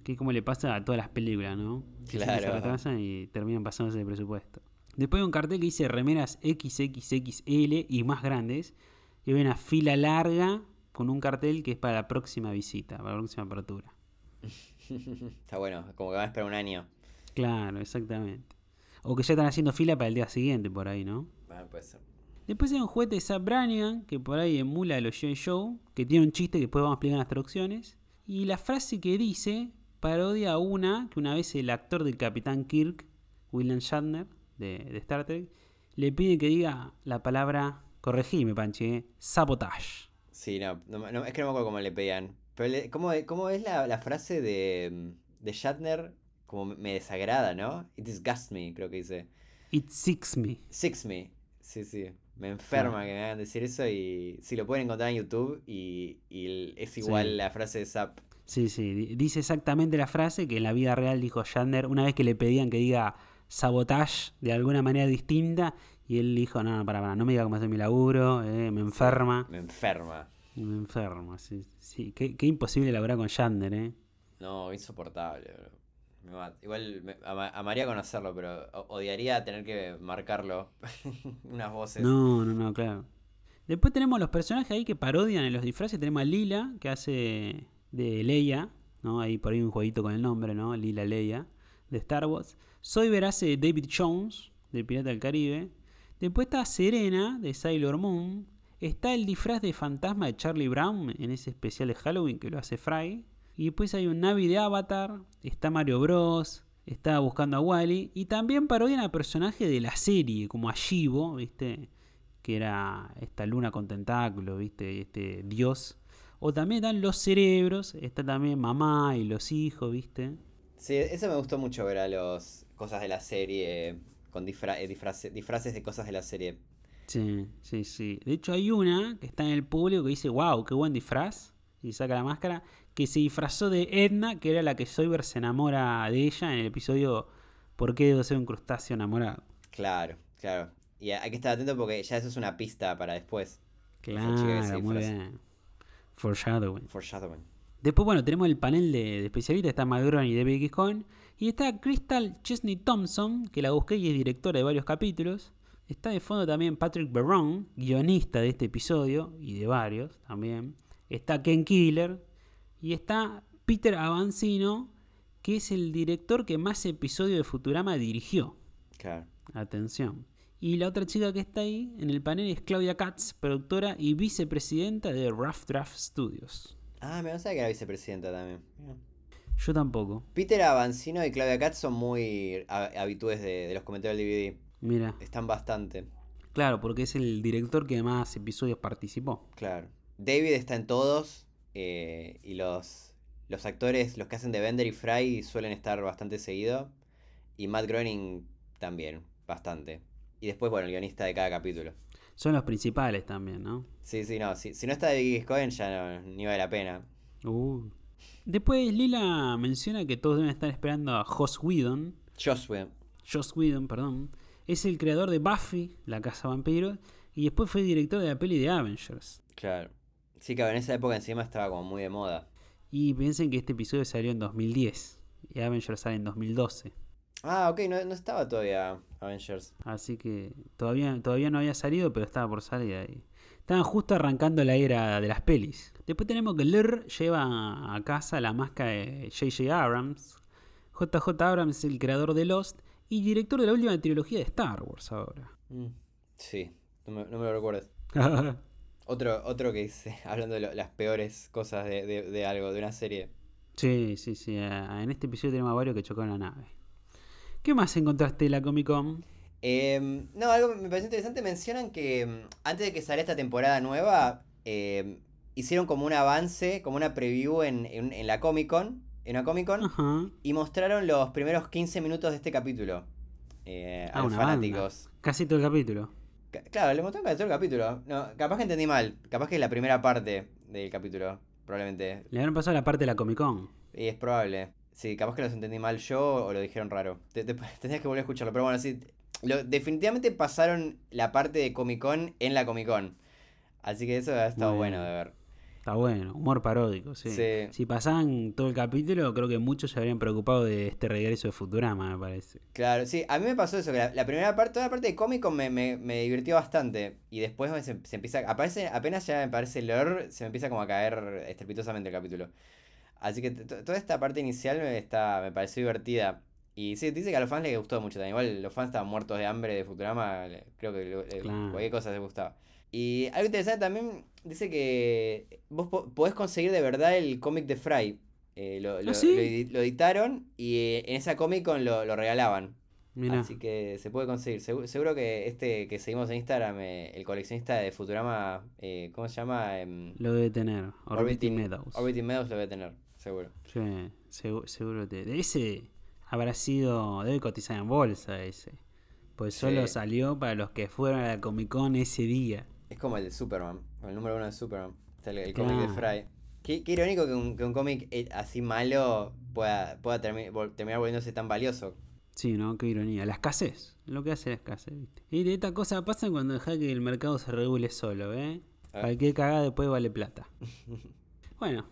S1: Que es como le pasa a todas las películas, ¿no? Que siempre Se
S2: Claro.
S1: retrasan y terminan pasándose de presupuesto. Después hay un cartel que dice remeras XXXL y más grandes. Y hay una fila larga con un cartel que es para la próxima visita, para la próxima apertura.
S2: Está bueno, como que van a esperar un año.
S1: Claro, exactamente. O que ya están haciendo fila para el día siguiente por ahí, ¿no?
S2: Bueno, puede ser.
S1: Después hay un juguete de Zap Brannigan, que por ahí emula a los G.I. Show, que tiene un chiste que después vamos a explicar en las traducciones. Y la frase que dice parodia una que una vez el actor del Capitán Kirk, William Shatner, de, de Star Trek, le pide que diga la palabra, corregime, Panchi, eh, sabotage.
S2: Sí, no, no, no, es que no me acuerdo cómo le pedían. Pero le- ¿cómo, cómo es la, la frase de, de Shatner? Como me desagrada, ¿no? It disgusts me, creo que dice.
S1: It sicks me.
S2: Six me. Sí, sí. Me enferma que me hagan decir eso y sí, lo pueden encontrar en YouTube y, y es igual
S1: Sí.
S2: la frase de Zap.
S1: Sí, sí, di- dice exactamente la frase que en la vida real dijo Shatner una vez que le pedían que diga sabotage de alguna manera distinta y él dijo, no, no, para, para, no me diga cómo hacer mi laburo, eh, me enferma.
S2: Me enferma.
S1: Me enferma, sí. sí. Qué, qué imposible laburar con Shatner, ¿eh?
S2: No, insoportable. bro. Igual me, ama- amaría conocerlo, pero odiaría tener que marcarlo. Unas voces.
S1: No, no, no, claro. Después tenemos los personajes ahí que parodian en los disfraces. Tenemos a Lila, que hace de Leia, ¿no? Ahí por ahí un jueguito con el nombre, ¿no? Lila Leia, de Star Wars. Soyber hace de David Jones, de Pirata del Caribe. Después está Serena, de Sailor Moon. Está el disfraz de fantasma de Charlie Brown en ese especial de Halloween que lo hace Fry. Y después hay un Navi de Avatar. Está Mario Bros. Está buscando a Wally. Y también parodian a personajes de la serie, como a Shivo, ¿viste? Que era esta luna con tentáculos, ¿viste? Este dios. O también están los cerebros. Está también mamá y los hijos, ¿viste?
S2: Sí, eso me gustó mucho ver a los cosas de la serie con disfra- eh, disfrace- disfraces de cosas de la serie.
S1: Sí, sí, sí. De hecho, hay una que está en el público que dice, wow, qué buen disfraz. Y saca la máscara. Que se disfrazó de Edna, que era la que Soyber se enamora de ella en el episodio ¿Por qué debo ser un crustáceo enamorado?
S2: Claro, claro. Y hay que estar atento porque ya eso es una pista para después.
S1: Claro, muy bien. Foreshadowing.
S2: Foreshadowing.
S1: Después, bueno, tenemos el panel de, de especialistas. Está Madron y X. Cohen. Y está Crystal Chesney Thompson, que la busqué y es directora de varios capítulos. Está de fondo también Patrick Barron, guionista de este episodio y de varios también. Está Ken Killer. Y está Peter Avancino, que es el director que más episodios de Futurama dirigió.
S2: Claro.
S1: Atención. Y la otra chica que está ahí en el panel es Claudia Katz, productora y vicepresidenta de Rough Draft Studios.
S2: Ah, me pensaba que era vicepresidenta también. Mira.
S1: Yo tampoco.
S2: Peter Avancino y Claudia Katz son muy ha- habitudes de, de los comentarios del DVD.
S1: Mira,
S2: Están bastante,
S1: claro, porque es el director que más episodios participó.
S2: claro. David está en todos eh, y los, los actores, los que hacen de Bender y Fry suelen estar bastante seguido. Y Matt Groening también, bastante. Y después, bueno, el guionista de cada capítulo.
S1: Son los principales también, ¿no?
S2: Sí, sí, no. Si, si no está David Cohen ya no, ni vale la pena.
S1: Uh. Después Lila menciona que todos deben estar esperando a Joss Whedon.
S2: Joshua.
S1: Joss Whedon, perdón. Es el creador de Buffy, la casa vampiro. Y después fue director de la peli de Avengers.
S2: Claro. Sí, claro, en esa época encima estaba como muy de moda.
S1: Y piensen que este episodio salió en 2010. Y Avengers sale en 2012.
S2: Ah, ok, no, no estaba todavía Avengers.
S1: Así que todavía, todavía no había salido, pero estaba por salir ahí. Estaban justo arrancando la era de las pelis. Después tenemos que Lur lleva a casa la máscara de J.J. Abrams. J.J. Abrams es el creador de Lost y director de la última trilogía de Star Wars ahora.
S2: Mm, Sí, no me, no me lo recuerdes. Otro, otro que dice, hablando de lo- las peores cosas de, de- de algo, de una serie.
S1: sí, sí, sí. eh, En este episodio tenemos a varios que chocaron la nave. ¿Qué más encontraste en la Comic Con?
S2: Em, no, algo me pareció interesante, mencionan que em, antes de que saliera esta temporada nueva, em, hicieron como un avance, como una preview en, en- en la Comic Con, en la Comic Con, y mostraron los primeros 15 minutos de este capítulo eh, a
S1: Ah,
S2: los
S1: una banda.
S2: fanáticos.
S1: Casi todo el capítulo.
S2: Ca- Claro, le mostraron casi todo el capítulo. No, capaz que entendí mal, capaz que es la primera parte del capítulo, probablemente.
S1: Le habrán pasado la parte de la Comic Con.
S2: Y es probable. Sí, capaz que los entendí mal yo o lo dijeron raro. Te, te- tendrías que volver a escucharlo. Pero bueno, sí. lo- definitivamente pasaron la parte de Comic Con en la Comic Con. Así que eso ha estado bueno de ver.
S1: Está bueno, humor paródico, sí.
S2: Sí.
S1: Si pasaban todo el capítulo, creo que muchos se habrían preocupado de este regreso de Futurama, me parece.
S2: Claro, sí, a mí me pasó eso, que la, la primera parte, toda la parte de cómico me, me, me divirtió bastante. Y después se, se empieza, aparece, apenas ya me parece lore, se me empieza como a caer estrepitosamente el capítulo. Así que toda esta parte inicial me, está, me pareció divertida. Y sí, dice que a los fans les gustó mucho también. Igual los fans estaban muertos de hambre de Futurama, creo que
S1: Claro.
S2: cualquier cosa les gustaba. Y algo interesante también, dice que vos po- podés conseguir de verdad el cómic de Fry. Eh, lo, lo-
S1: sí?
S2: lo edi- lo editaron y eh, en esa Comic Con lo, lo regalaban.
S1: Mira,
S2: Así que se puede conseguir. Segu- Seguro, que este que seguimos en Instagram, eh, el coleccionista de Futurama, eh, ¿cómo se llama? Em,
S1: lo debe tener. Orbiting
S2: Orbiting-
S1: Meadows.
S2: Orbiting Meadows lo debe tener, seguro.
S1: Sí, segu- seguro que de ese habrá sido, debe cotizar en bolsa ese. Pues solo
S2: Sí.
S1: salió para los que fueron a la Comic Con ese día.
S2: Es como el de Superman, el número uno de Superman. Está el, el cómic de. Fry. Qué, qué irónico que un, que un cómic eh, así malo pueda, pueda termi- terminar volviéndose tan valioso.
S1: Sí, ¿no? Qué ironía. La escasez. Lo que hace la escasez, ¿viste? Y de esta cosa pasa cuando deja que el mercado se regule solo, ¿eh?
S2: Ah.
S1: Cualquier cagada después vale plata. bueno,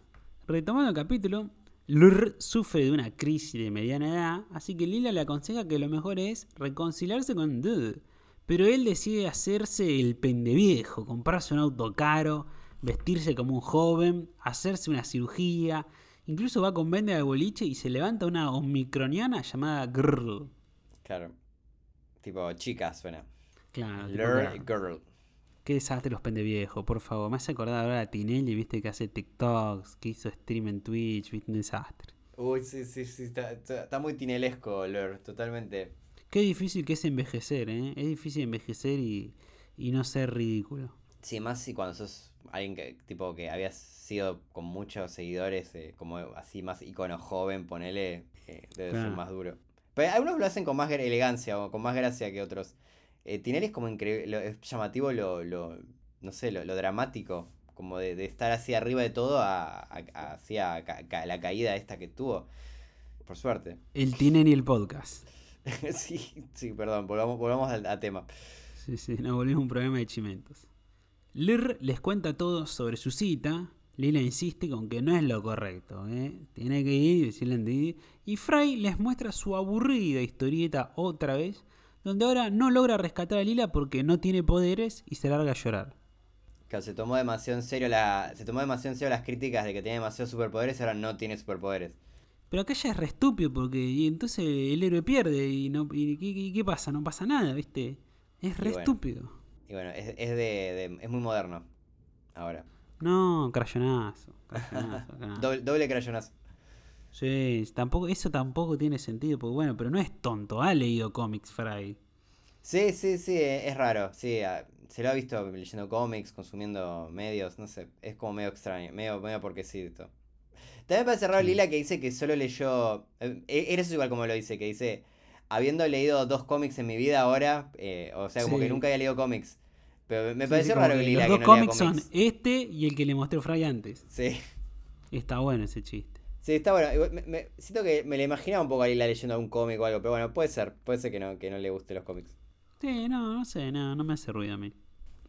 S1: retomando el capítulo, Lur sufre de una crisis de mediana edad, así que Lila le aconseja que lo mejor es reconciliarse con Dude. Pero él decide hacerse el pendeviejo, comprarse un auto caro, vestirse como un joven, hacerse una cirugía, incluso va con venda de boliche y se levanta una omicroniana llamada Grrl.
S2: Claro. Tipo, chica suena.
S1: Claro, Grrl.
S2: Girl.
S1: Qué desastre los pendeviejos, por favor. Me hace acordar ahora a Tinelli, viste, que hace TikToks, que hizo stream en Twitch, viste, un desastre.
S2: Uy, sí, sí, sí. Está, está- muy tinelesco, Lure, totalmente.
S1: Qué difícil que es envejecer, ¿eh? Es difícil envejecer y, y no ser ridículo.
S2: Sí, más si cuando sos alguien que, tipo, que habías sido con muchos seguidores, eh, como así más icono joven, ponele, eh, debe ser más duro. Pero algunos lo hacen con más elegancia o con más gracia que otros. Eh, Tinelli es como increíble, es llamativo lo, lo, no sé, lo, lo dramático, como de, de estar así arriba de todo a, a- a- a ca- ca- la caída esta que tuvo. Por suerte.
S1: El Tinelli el podcast.
S2: sí, sí, perdón, volvamos, volvamos al a tema.
S1: Sí, sí, nos volvimos un problema de chimentos. Lir les cuenta todo sobre su cita. Lila insiste con que no es lo correcto, ¿eh? Tiene que ir y decirle Didi. Y Fry les muestra su aburrida historieta otra vez, donde ahora no logra rescatar a Lila porque no tiene poderes y se larga a llorar.
S2: Claro, se tomó demasiado en serio la, se tomó demasiado en serio las críticas de que tenía demasiados superpoderes y ahora no tiene superpoderes.
S1: Pero acá ya es re estúpido porque y entonces el héroe pierde y no y, ¿qué, pasa? No pasa nada, ¿viste? Es re
S2: bueno.
S1: estúpido.
S2: Y bueno, es, es de, de- es muy moderno. Ahora.
S1: No, crayonazo.
S2: Doble, doble crayonazo.
S1: Sí, tampoco, eso tampoco tiene sentido, porque bueno, pero no es tonto, ha leído cómics Fry.
S2: Sí, sí, sí, e- es raro. Sí, se lo ha visto leyendo cómics, consumiendo medios, no sé. Es como medio extraño, medio, medio porque sí esto. También me parece raro
S1: Sí.
S2: Lila que dice que solo leyó. eh, e- Eres igual como lo dice, que dice. Habiendo leído dos cómics en mi vida ahora, eh, o sea, como que nunca había leído cómics. Pero me
S1: Sí,
S2: pareció
S1: sí,
S2: raro que Lila
S1: Los
S2: que
S1: dos
S2: no lea
S1: cómics son
S2: cómics.
S1: este y el que le mostró Fry antes.
S2: Sí.
S1: Está bueno ese chiste.
S2: Sí, está bueno. Me- me- siento que me la imaginaba un poco a Lila leyendo algún cómic o algo, pero bueno, puede ser. Puede ser que no, que no le guste los cómics.
S1: Sí, no, no sé, no, no me hace ruido a mí.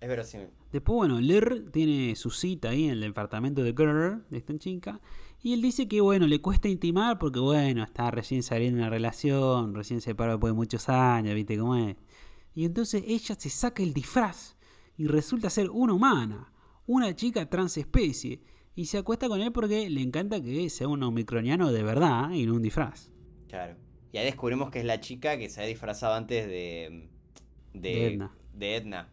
S2: Es verosímil.
S1: Después, bueno, Lir tiene su cita ahí en el departamento de Girl, de esta chica, y él dice que, bueno, le cuesta intimar porque, bueno, está recién saliendo de una relación, recién se paró después de muchos años, ¿viste cómo es? Y entonces ella se saca el disfraz y resulta ser una humana, una chica transespecie, y se acuesta con él porque le encanta que sea un omicroniano de verdad y no un disfraz.
S2: Claro. Y ahí descubrimos que es la chica que se ha disfrazado antes de. de,
S1: De Edna.
S2: de Edna.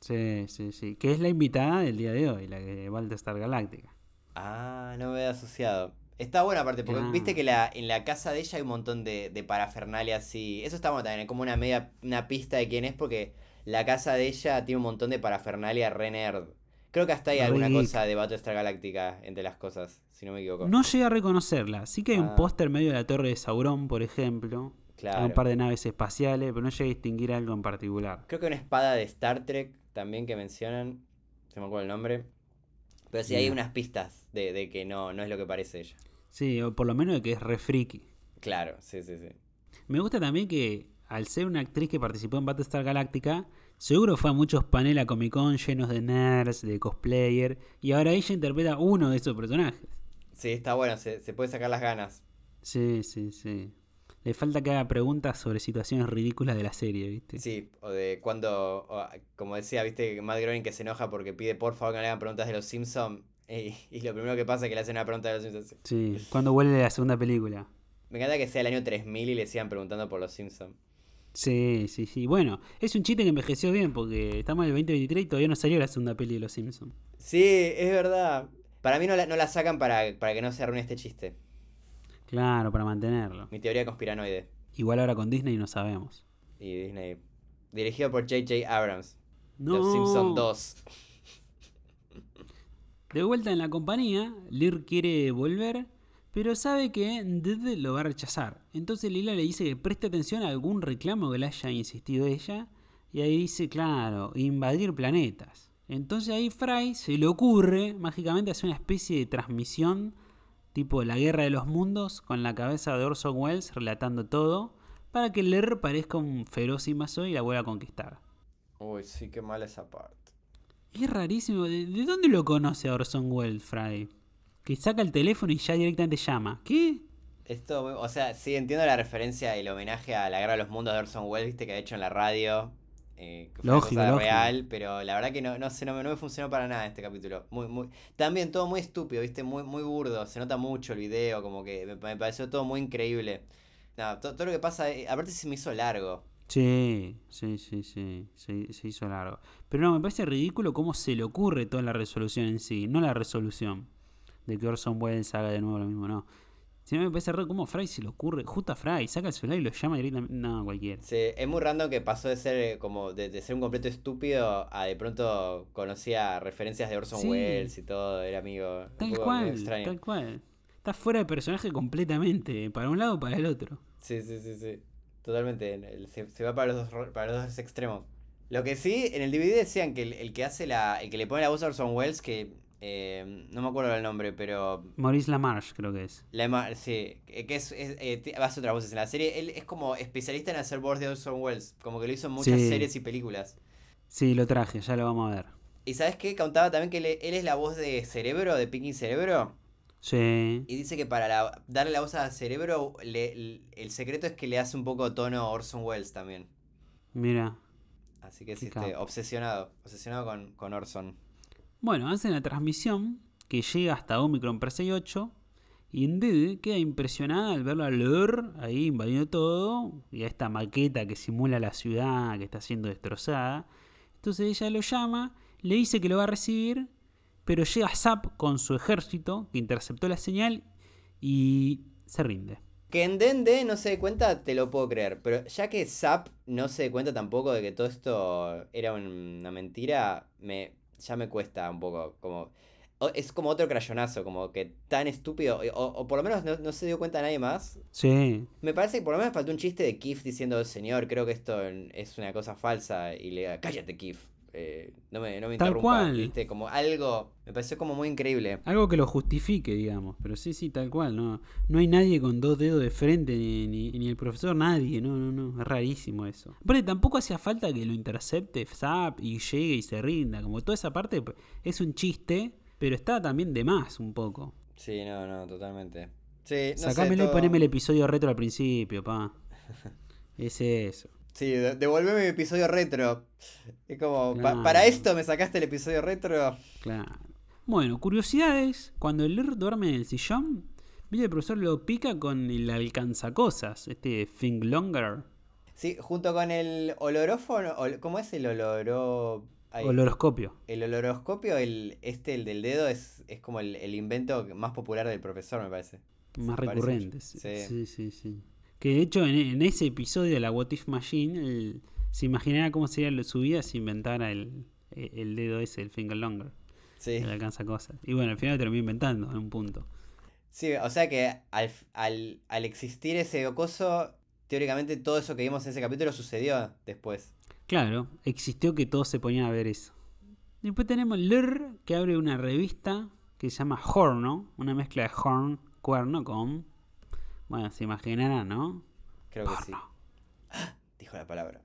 S1: Sí, sí, sí. Que es la invitada del día de hoy, la que va a Galáctica.
S2: Ah, no me había asociado. Está buena aparte, porque
S1: Claro.
S2: viste que la, en la casa de ella hay un montón de, de parafernalia así. Eso está bueno también, es como una media, una pista de quién es, porque la casa de ella tiene un montón de parafernalia re nerd. Creo que hasta hay alguna cosa de Battlestar Galáctica entre las cosas, si no me equivoco.
S1: No llega a reconocerla. Sí que hay un
S2: Ah.
S1: póster medio de la Torre de Sauron, por ejemplo. Hay
S2: Claro.
S1: un par de naves espaciales, pero no llega a distinguir algo en particular.
S2: Creo que una espada de Star Trek también que mencionan. Se me acuerdo el nombre. Pero sí hay unas pistas de, de que no, no es lo que parece ella.
S1: Sí, o por lo menos de que es re friki.
S2: Claro, sí, sí, sí.
S1: Me gusta también que, al ser una actriz que participó en Battlestar Galáctica, Seguro fue a muchos paneles a Comic Con llenos de nerds, de cosplayer, y ahora ella interpreta uno de esos personajes.
S2: Sí, está bueno, se, se puede sacar las ganas.
S1: Sí, sí, sí. Le falta que haga preguntas sobre situaciones ridículas de la serie, ¿viste?
S2: Sí, o de cuando, o, como decía, viste, Matt Groening que se enoja porque pide por favor que no le hagan preguntas de los Simpsons. Y, y lo primero que pasa es que le hacen una pregunta de los Simpsons.
S1: Sí, cuando vuelve la segunda película.
S2: Me encanta que sea el año 3000 y le sigan preguntando por los Simpsons.
S1: Sí, sí, sí. Bueno, es un chiste que envejeció bien porque estamos en el 2023 y todavía no salió la segunda peli de Los Simpsons.
S2: Sí, es verdad. Para mí no la, no la sacan para, para que no se arruine este chiste.
S1: Claro, para mantenerlo.
S2: Mi teoría conspiranoide.
S1: Igual ahora con Disney no sabemos.
S2: Y Disney. Dirigido por J.J. Abrams.
S1: No.
S2: Los Simpsons 2.
S1: De vuelta en la compañía, Lear quiere volver, pero sabe que Dede lo va a rechazar. Entonces Lila le dice que preste atención a algún reclamo que le haya insistido ella. Y ahí dice, claro, invadir planetas. Entonces ahí Fry se le ocurre mágicamente hacer una especie de transmisión tipo la guerra de los mundos con la cabeza de Orson Welles relatando todo para que Lear parezca un feroz invasor y la vuelva a conquistar.
S2: Uy, sí, qué mala esa parte.
S1: Es rarísimo. ¿De, de dónde lo conoce a Orson Welles, Fry? Que saca el teléfono y ya directamente llama. ¿Qué?
S2: Esto, o sea, sí entiendo la referencia y el homenaje a la guerra de los mundos de Orson Welles, viste, que ha hecho en la radio. Eh, que fue
S1: Lógico,
S2: una cosa
S1: lógico.
S2: real, pero la verdad que no, no sé, no me, no me funcionó para nada este capítulo. Muy, muy, también todo muy estúpido, viste, muy, muy burdo, se nota mucho el video, como que me, me pareció todo muy increíble. No, to- todo, lo que pasa, eh, aparte se me hizo largo.
S1: Sí, sí, sí, sí. Se, se hizo largo. Pero no, me parece ridículo cómo se le ocurre toda la resolución en sí. No la resolución de que Orson Welles haga de nuevo lo mismo, no. Sino me parece raro cómo Fry se le ocurre. Justo a Fry, saca el celular y lo llama directamente. No, cualquiera.
S2: Sí, es muy random que pasó de ser eh, como de, de ser un completo estúpido a de pronto conocía referencias de Orson
S1: Sí.
S2: Welles y todo, era amigo.
S1: Tal cual,
S2: extraño.
S1: tal cual. Está fuera de personaje completamente. Para un lado o para el otro.
S2: Sí, sí, sí, sí. Totalmente. Se, se va para los, dos, para los dos extremos. Lo que sí, en el DVD decían que el, el que hace la. El que le pone la voz a Orson Welles, que. Eh, no me acuerdo el nombre, pero.
S1: Maurice LaMarche, creo que es.
S2: La, ema- sí, que es, es, eh, hace otras voces en la serie. Él es como especialista en hacer voz de Orson Welles. Como que lo hizo en muchas
S1: Sí.
S2: series y películas.
S1: Sí, lo traje, ya lo vamos a ver.
S2: ¿Y sabes qué? Contaba también que él, él es la voz de Cerebro, de Picking Cerebro.
S1: Sí.
S2: Y dice que para la- darle la voz a Cerebro, le- el, el secreto es que le hace un poco tono Orson Welles también.
S1: Mira.
S2: Así que sí, este, obsesionado. Obsesionado con, con Orson.
S1: Bueno, hacen la transmisión que llega hasta Omicron Persei 8 y Indeed queda impresionada al verlo a Lur ahí invadiendo todo y a esta maqueta que simula la ciudad que está siendo destrozada. Entonces ella lo llama, le dice que lo va a recibir, pero llega Zap con su ejército que interceptó la señal y se rinde.
S2: Que en Dende no se dé cuenta, te lo puedo creer. Pero ya que Zap no se dé cuenta tampoco de que todo esto era una mentira, me, ya me cuesta un poco. Como, es como otro crayonazo, como que tan estúpido. O, o por lo menos no, no se dio cuenta nadie más.
S1: Sí,
S2: Me parece que por lo menos faltó un chiste de Kif diciendo, señor, creo que esto es una cosa falsa. Y le diga, cállate, Kif. Eh, no me, no me
S1: Tal
S2: interrumpas.
S1: cual.
S2: ¿viste? Como algo, me pareció como muy increíble.
S1: algo que lo justifique, digamos. Pero sí, sí, tal cual. No, no hay nadie con dos dedos de frente, ni, ni- ni el profesor, nadie. No, no, no. Es rarísimo eso. Pero tampoco hacía falta que lo intercepte Zap y llegue y se rinda. Como toda esa parte es un chiste, pero está también de más un poco.
S2: Sí, no, no, totalmente. Sí, no sé,
S1: Sacámelo y poneme el episodio retro al principio, pa. Es eso.
S2: Sí, de- devolveme mi episodio retro. Es como, pa- para esto me sacaste el episodio retro.
S1: Claro. Bueno, curiosidades. Cuando el Lir duerme en el sillón, viste el profesor lo pica con el alcanzacosas, este Think Longer.
S2: Sí, junto con el olorófono, ol- ¿cómo es el oloro... ay,
S1: Oloroscopio.
S2: el oloroscopio, el, este, el del dedo, es, es como el, el invento más popular del profesor, me parece.
S1: Más
S2: mucho.
S1: Sí,
S2: Sí.
S1: sí, sí. Que de hecho en, en ese episodio de la What If Machine, se imaginaba cómo sería su vida si inventara el, el dedo ese, el Finger Longer,
S2: Sí.
S1: el alcanzacosas. Y bueno, al final terminó inventando en un punto.
S2: Sí, o sea que al, al, al existir ese coso, teóricamente todo eso que vimos en ese capítulo sucedió después.
S1: Claro, existió que todos se ponían a ver eso. Después tenemos Lur, que abre una revista que se llama Horno, una mezcla de Horn, cuerno con... Bueno, se imaginarán, ¿no?
S2: Creo que sí. Dijo la palabra.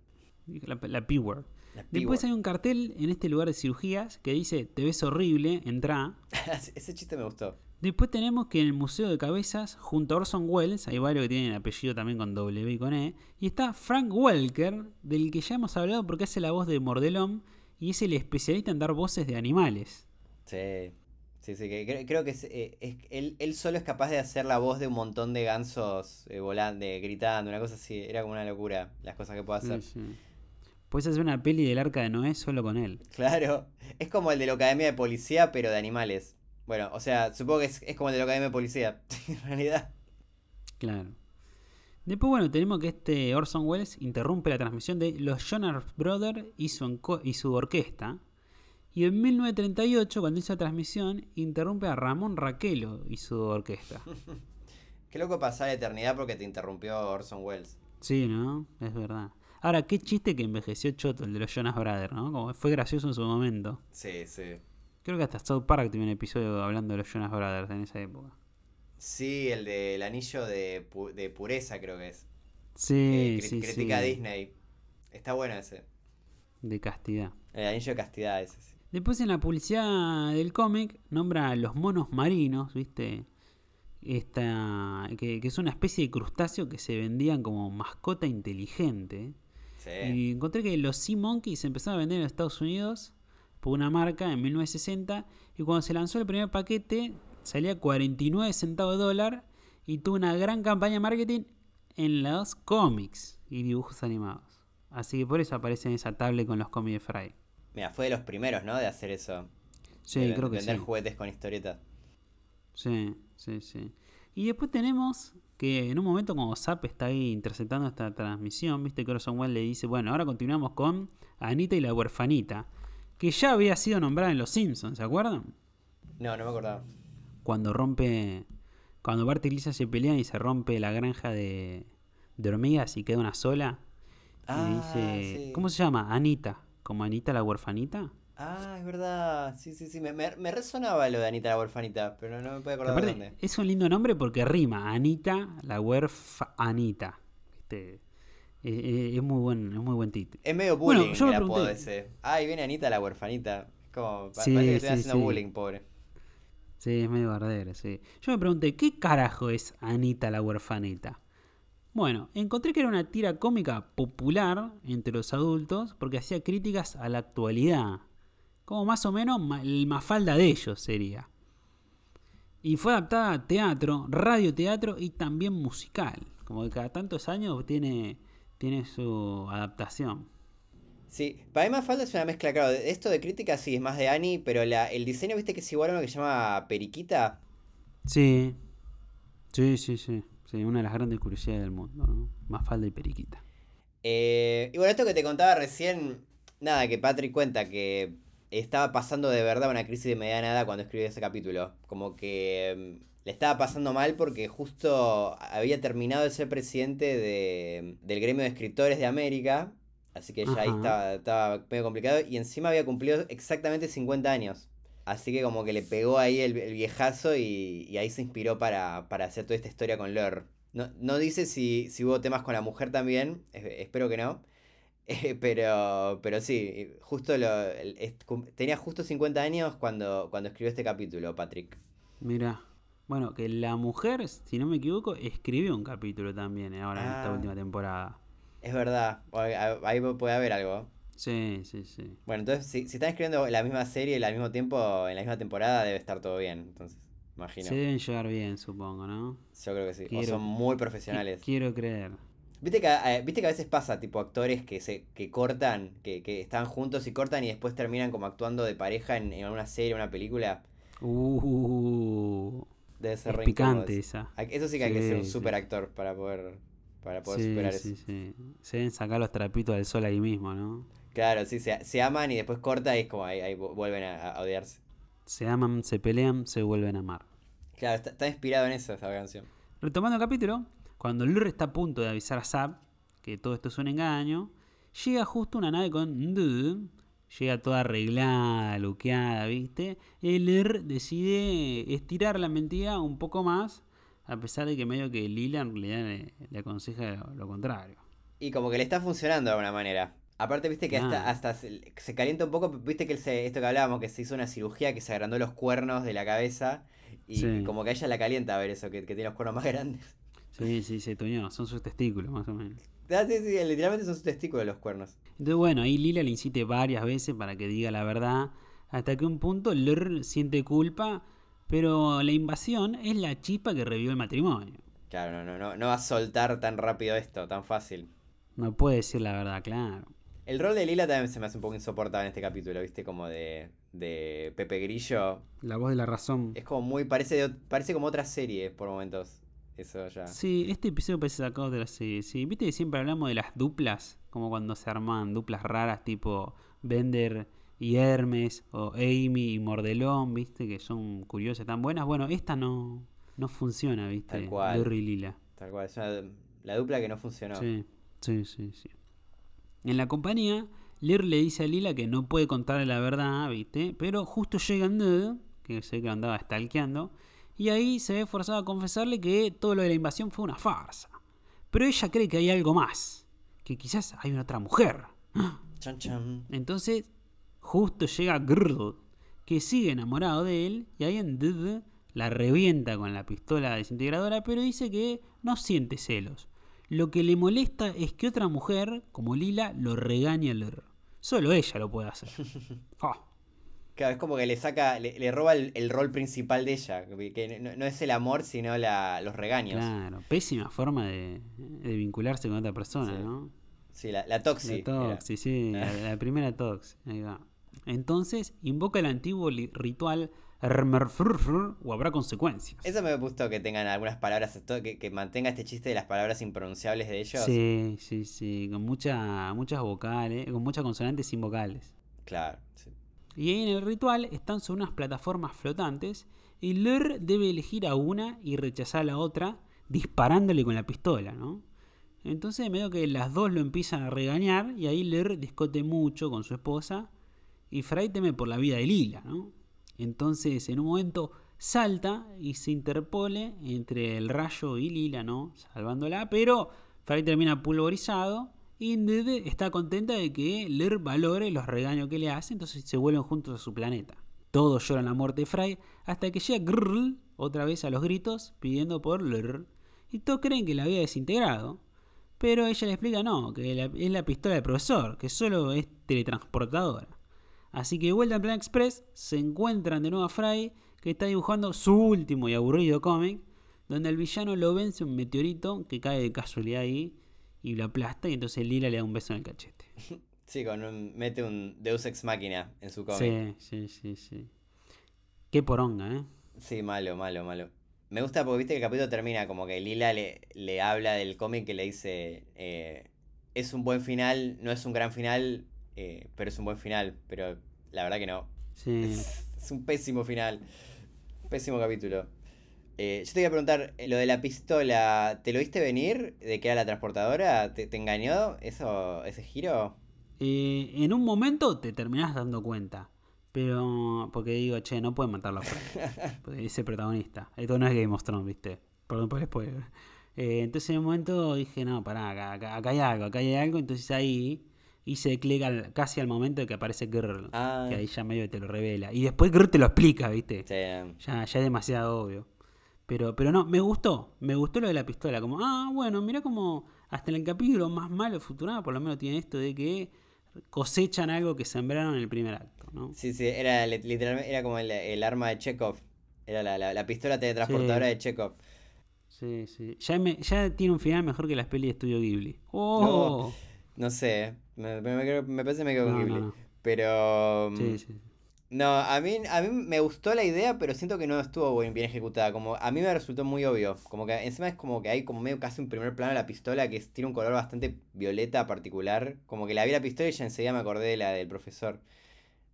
S1: La, la P-word. Después hay un cartel en este lugar de cirugías que dice, te ves horrible, entra.
S2: Ese chiste me gustó.
S1: Después tenemos que en el Museo de Cabezas, junto a Orson Welles, hay varios que tienen apellido también con W y con E, y está Frank Welker, del que ya hemos hablado porque hace la voz de Mordelón y es el especialista en dar voces de animales.
S2: Sí. Sí, sí, que cre- creo que es, eh, es- él, él solo es capaz de hacer la voz de un montón de gansos eh, volando, gritando, una cosa así. Era como una locura las cosas que puede hacer.
S1: Sí, sí. Puedes hacer una peli del arca de Noé solo con él.
S2: Claro, es como el de la Academia de Policía, pero de animales. Bueno, o sea, supongo que es, es como el de la Academia de Policía, en realidad.
S1: Claro. Después, bueno, tenemos que este Orson Welles interrumpe la transmisión de los Jonas Brothers y su, enco- y su orquesta. Y en 1938, cuando hizo la transmisión, interrumpe a Ramón Raquelo y su orquesta.
S2: Qué loco pasar la eternidad porque te interrumpió Orson Welles.
S1: Sí, ¿no? Es verdad. Ahora, qué chiste que envejeció Choto, el de los Jonas Brothers, ¿no? Como fue gracioso en su momento.
S2: Sí, sí.
S1: Creo que hasta South Park tiene un episodio hablando de los Jonas Brothers en esa época.
S2: Sí, el del anillo de, pu- de pureza creo que es.
S1: Sí,
S2: cri-
S1: sí,
S2: critica a. Disney. Está bueno ese.
S1: De castidad.
S2: El anillo de castidad ese, sí.
S1: Después en la publicidad del cómic nombra a los monos marinos, ¿viste? Esta, que, que es una especie de crustáceo que se vendían como mascota inteligente.
S2: Sí.
S1: Y encontré que los Sea Monkeys se empezaron a vender en Estados Unidos por una marca en 1960 y cuando se lanzó el primer paquete salía 49 centavos de dólar y tuvo una gran campaña de marketing en los cómics y dibujos animados. Así que por eso aparece en esa tablet con los cómics de Fry.
S2: Mira, fue de los primeros, ¿no? De hacer eso.
S1: Sí,
S2: de
S1: creo que
S2: vender
S1: sí.
S2: juguetes con historietas.
S1: Sí, sí, sí. Y después tenemos que en un momento como Zap está ahí interceptando esta transmisión, viste que Orson Welles le dice, bueno, ahora continuamos con Anita y la huerfanita, que ya había sido nombrada en Los Simpsons, ¿se acuerdan?
S2: No, no me acordaba.
S1: Cuando rompe, cuando Bart y Lisa se pelean y se rompe la granja de, de hormigas y queda una sola,
S2: Ah,
S1: y dice,
S2: sí.
S1: ¿cómo se llama? Anita, como Anita la huerfanita.
S2: Ah, es verdad. Sí, sí, sí. Me, me, me resonaba lo de Anita la huerfanita, pero no me puedo acordar de
S1: Aparte,
S2: dónde.
S1: es un lindo nombre porque rima. Anita, la huerfanita. Este, eh, eh, es muy buen, es muy buen título.
S2: Es medio
S1: Bueno,
S2: bullying
S1: yo me
S2: el apodo ese. Ay, viene Anita la huerfanita. Es como,
S1: Sí,
S2: parece que estoy
S1: sí,
S2: haciendo
S1: sí.
S2: bullying, pobre.
S1: Sí, es medio bardero, sí. Yo me pregunté, ¿qué carajo es Anita la huerfanita? Bueno, encontré que era una tira cómica popular entre los adultos porque hacía críticas a la actualidad. Como más o menos el mafalda de ellos sería. Y fue adaptada a teatro, radioteatro y también musical. Como que cada tantos años tiene, tiene su adaptación.
S2: Sí, para mí Mafalda es una mezcla, claro. Esto de crítica sí es más de Annie, pero la, el diseño, viste que es igual a uno que se llama Periquita.
S1: Sí, sí, sí, sí. Sí, una de las grandes curiosidades del mundo, ¿no? Mafalda y Periquita.
S2: Eh, y bueno, esto que te contaba recién, nada, que Patrick cuenta que estaba pasando de verdad una crisis de mediana edad cuando escribió ese capítulo. Como que mm, le estaba pasando mal porque justo había terminado de ser presidente de, del gremio de escritores de América. Así que ya ahí estaba, estaba medio complicado. Y encima había cumplido exactamente 50 años. Así que como que le pegó ahí el, el viejazo y, y ahí se inspiró para, para hacer toda esta historia con Lore. No, no dice si, si hubo temas con la mujer también, espero que no. Eh, pero, pero sí, justo lo, tenía justo 50 años cuando, cuando escribió este capítulo, Patrick.
S1: Mira, bueno, que la mujer, si no me equivoco, escribió un capítulo también eh, ahora en esta
S2: Ah.
S1: última temporada.
S2: Es verdad, ahí puede haber algo.
S1: Sí, sí, sí.
S2: Bueno, entonces si, si están escribiendo la misma serie al mismo tiempo, en la misma temporada, debe estar todo bien. Entonces, imagino.
S1: Se deben llevar bien, supongo, ¿no?
S2: Yo creo que sí. O son muy profesionales.
S1: Quiero creer.
S2: Viste que, eh, viste que a veces pasa, tipo actores que se que cortan, que, que están juntos y cortan y después terminan como actuando de pareja en, en una serie, una película.
S1: Uh,
S2: Debe ser
S1: es
S2: re
S1: picante esa.
S2: eso. Sí que hay que ser un
S1: Sí,
S2: super
S1: sí.
S2: actor para poder, para poder
S1: Sí,
S2: superar
S1: sí,
S2: eso.
S1: sí. Se deben sacar los trapitos del sol ahí mismo, ¿no?
S2: Claro, sí, se, se aman y después corta y es como ahí, ahí vu- vuelven a, a odiarse.
S1: Se aman, se pelean, se vuelven a amar.
S2: Claro, está, está inspirado en eso esa canción.
S1: Retomando el capítulo, cuando Lur está a punto de avisar a Zap que todo esto es un engaño, llega justo una nave con Dude, llega toda arreglada, luqueada, ¿viste? Y Lur decide estirar la mentira un poco más, a pesar de que medio que Lila en realidad le, le aconseja lo, lo contrario.
S2: Y como que le está funcionando de alguna manera. Aparte, viste que hasta, hasta se, se calienta un poco, viste que se, esto que hablábamos, que se hizo una cirugía, que se agrandó los cuernos de la cabeza. Y
S1: Sí.
S2: como que a ella la calienta ver eso, que, que tiene los cuernos más grandes.
S1: Sí, sí, se toñó. Son sus testículos, más o menos.
S2: Ah, sí, sí, literalmente son sus testículos los cuernos.
S1: Entonces, bueno, ahí Lila le insiste varias veces para que diga la verdad. Hasta que un punto Lur siente culpa. Pero la invasión es la chispa que revivió el matrimonio.
S2: Claro, no, no, no, no va a soltar tan rápido esto, tan fácil.
S1: No puede decir la verdad, claro.
S2: El rol de Lila también se me hace un poco insoportable en este capítulo, viste, como de, de Pepe Grillo.
S1: La voz de la razón.
S2: Es como muy, parece, parece como otra serie por momentos. Eso ya.
S1: Sí, este episodio parece sacado de la serie. Sí, viste que siempre hablamos de las duplas, como cuando se arman duplas raras tipo Bender y Hermes, o Amy y Mordelón, viste, que son curiosas, tan buenas. Bueno, esta no, no funciona, viste,
S2: Tal cual.
S1: Lurri y Lila.
S2: Tal cual, es una- la dupla que no funcionó.
S1: Sí, sí, sí, sí. En la compañía, Lir le dice a Lila que no puede contarle la verdad, viste, pero justo llega Ned, que sé que andaba stalkeando, y ahí se ve forzado a confesarle que todo lo de la invasión fue una farsa. Pero ella cree que hay algo más, que quizás hay una otra mujer. Entonces, justo llega Grrl, que sigue enamorado de él, y ahí en la revienta con la pistola desintegradora, pero dice que no siente celos. Lo que le molesta es que otra mujer, como Lila, lo regañe a Lr. Solo ella lo puede hacer. Ah,
S2: Claro, es como que le saca, le, le roba el, el rol principal de ella. Que no, no es el amor, sino la, los regaños.
S1: claro, pésima forma de, de vincularse con otra persona,
S2: Sí.
S1: ¿no?
S2: Sí, la, la Toxi.
S1: La Toxi, sí, la, la primera Tox. Ahí va. Entonces, invoca el antiguo ritual o habrá consecuencias.
S2: Eso me gustó que tengan algunas palabras, que, que mantenga este chiste de las palabras impronunciables de ellos.
S1: Sí, sí, sí, con mucha, muchas vocales, con muchas consonantes sin vocales.
S2: Claro. sí.
S1: Y ahí en el ritual están sobre unas plataformas flotantes y Lur debe elegir a una y rechazar a la otra disparándole con la pistola, ¿no? Entonces medio que las dos lo empiezan a regañar y ahí Lur discote mucho con su esposa y Fray teme por la vida de Lila, ¿no? Entonces en un momento salta y se interpone entre el rayo y Lila, ¿no? Salvándola, pero Fray termina pulverizado y Ned está contenta de que Ler valore los regaños que le hace, entonces se vuelven juntos a su planeta. Todos lloran la muerte de Fray hasta que llega Grrl otra vez a los gritos pidiendo por Ler y todos creen que la había desintegrado. Pero ella le explica no, que es la pistola del profesor, que solo es teletransportadora. Así que de vuelta en Plan Express se encuentran de nuevo a Fry, que está dibujando su último y aburrido cómic, donde el villano lo vence un meteorito que cae de casualidad ahí y lo aplasta y entonces Lila le da un beso en el cachete.
S2: Sí, con un, mete un Deus Ex Máquina en su cómic.
S1: Sí, sí, sí, sí. Qué poronga, ¿eh?
S2: Sí, malo, malo, malo. Me gusta porque viste que el capítulo termina como que Lila le, le habla del cómic que le dice, eh, es un buen final, no es un gran final, eh, pero es un buen final, pero la verdad que no.
S1: Sí.
S2: Es, es un pésimo final, pésimo capítulo. Eh, yo te voy a preguntar, eh, lo de la pistola, ¿te lo viste venir? ¿De que era la transportadora? ¿Te, te engañó eso, ese giro?
S1: Eh, en un momento te terminás dando cuenta. Pero, porque digo, che, no pueden matarlo a Fry. Porque es el protagonista. Esto no es Game of Thrones, ¿viste? Perdón por el spoiler. Eh, entonces en un momento dije, no, pará, acá, acá- acá hay algo, acá hay algo. Entonces ahí hice clic al- casi al momento de que aparece Girl.
S2: Ah.
S1: Que ahí ya medio te lo revela. Y después Girl te lo explica, ¿viste?
S2: Sí,
S1: Ya, ya es demasiado obvio. Pero, pero no, me gustó. Me gustó lo de la pistola. Como, ah, bueno, mira como hasta en el capítulo más malo de Futurama por lo menos tiene esto de que cosechan algo que sembraron en el primer acto, ¿no?
S2: sí, sí, era li- literalmente, era como el, el arma de Chekhov. Era la, la, la pistola teletransportadora
S1: Sí.
S2: de Chekhov.
S1: Sí, sí. Ya, me- ya tiene un final mejor que las pelis de Estudio Ghibli. ¡Oh!
S2: No sé, me, me, me me parece me quedo con
S1: No,
S2: Ghibli.
S1: no, no.
S2: Pero... mm,
S1: Sí, sí.
S2: No, a mí, a mí me gustó la idea, pero siento que no estuvo buen- bien ejecutada. Como a mí me resultó muy obvio. Como que encima es como que hay como medio casi un primer plano de la pistola que tiene un color bastante violeta particular. Como que la vi la pistola y ya enseguida me acordé de la del profesor.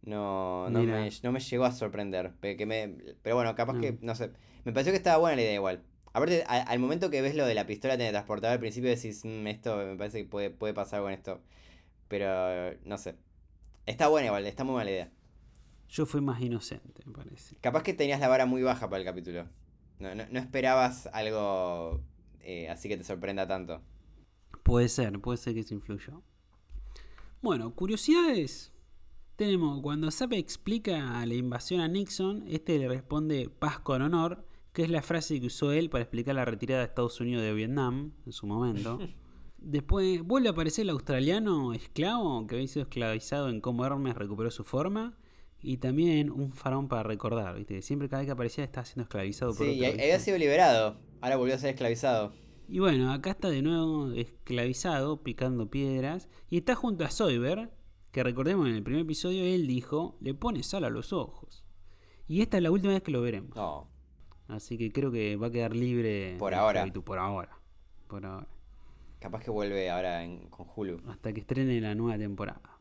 S2: No, no, me, no me llegó a sorprender. Que me- pero bueno, capaz
S1: No.
S2: que, no sé. Me pareció que estaba buena la idea igual. Aparte, a- al momento que ves lo de la pistola teletransportada al principio decís, "Mm, esto me parece que puede, puede pasar con esto. Pero no sé. Está buena igual, está muy buena la idea.
S1: Yo fui más inocente, me parece.
S2: Capaz que tenías la vara muy baja para el capítulo. No, no, no esperabas algo eh, así que te sorprenda tanto.
S1: Puede ser, puede ser que eso influyó. Bueno, curiosidades. Tenemos, cuando Sape explica la invasión a Nixon, este le responde paz con honor, que es la frase que usó él para explicar la retirada de Estados Unidos de Vietnam en su momento. Después vuelve a aparecer el australiano esclavo que había sido esclavizado en cómo Hermes recuperó su forma. Y también un faraón para recordar, ¿viste? Siempre cada vez que aparecía estaba siendo esclavizado por
S2: Sí,
S1: otro,
S2: y había sido liberado. Ahora volvió a ser esclavizado.
S1: Y bueno, acá está de nuevo esclavizado, picando piedras. Y está junto a Soyber, que recordemos en el primer episodio él dijo, le pone sal a los ojos. Y esta es la última vez que lo veremos.
S2: No.
S1: Así que creo que va a quedar libre.
S2: Por ahora.
S1: Por ahora. Por ahora.
S2: Capaz que vuelve ahora en, con Hulu.
S1: Hasta que estrene la nueva temporada.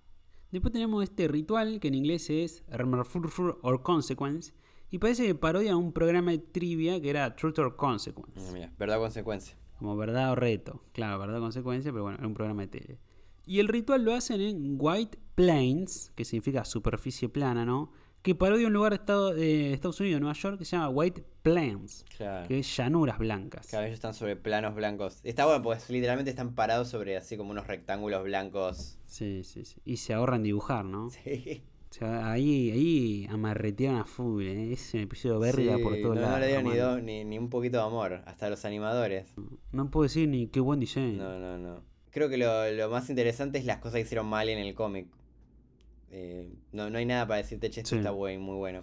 S1: Después tenemos este ritual que en inglés es Ermerfurfur or Consequence. Y parece que parodia un programa de trivia que era Truth or Consequence.
S2: Mm, Mira, verdad o consecuencia.
S1: Como verdad o reto. Claro, verdad o consecuencia, pero bueno, era un programa de tele. Y el ritual lo hacen en White Plains, que significa superficie plana, ¿no? Que parodia un lugar de, Estado- de Estados Unidos, Nueva York, que se llama White Plains,
S2: Claro.
S1: que es llanuras blancas.
S2: Cada vez están sobre planos blancos. Está bueno, pues literalmente están parados sobre así como unos rectángulos blancos.
S1: Sí, sí, sí. Y se ahorran dibujar, ¿no?
S2: Sí.
S1: O sea, ahí, ahí amarretearon a full, ¿eh? Es un episodio verga
S2: Sí,
S1: por todos
S2: no,
S1: lados.
S2: no le dieron ni, do- ni, ni un poquito de amor. Hasta los animadores.
S1: No puedo decir ni qué buen diseño.
S2: No, no, no. Creo que lo, lo más interesante es las cosas que hicieron mal en el cómic. Eh, no, no hay nada para decirte, che, esto
S1: Sí.
S2: está buen, muy bueno.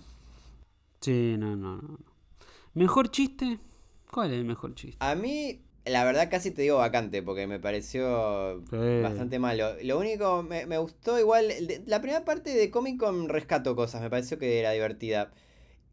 S1: Sí, no, no, no. ¿Mejor chiste? ¿Cuál es el mejor chiste?
S2: A mí, la verdad, casi te digo vacante, porque me pareció
S1: Sí.
S2: bastante malo. Lo único, me, me gustó igual. de- la primera parte de Comic Con rescató cosas, me pareció que era divertida.